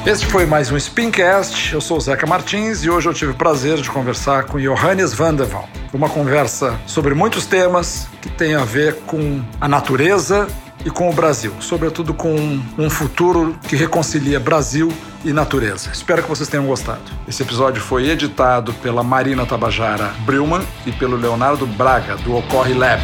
Este foi mais um Spincast. Eu sou o Zeca Martins e hoje eu tive o prazer de conversar com Johannes van der Waal. Uma conversa sobre muitos temas que têm a ver com a natureza e com o Brasil, sobretudo com um futuro que reconcilia Brasil e natureza. Espero que vocês tenham gostado. Esse episódio foi editado pela Marina Tabajara Brilman e pelo Leonardo Braga, do Ocorre Lab.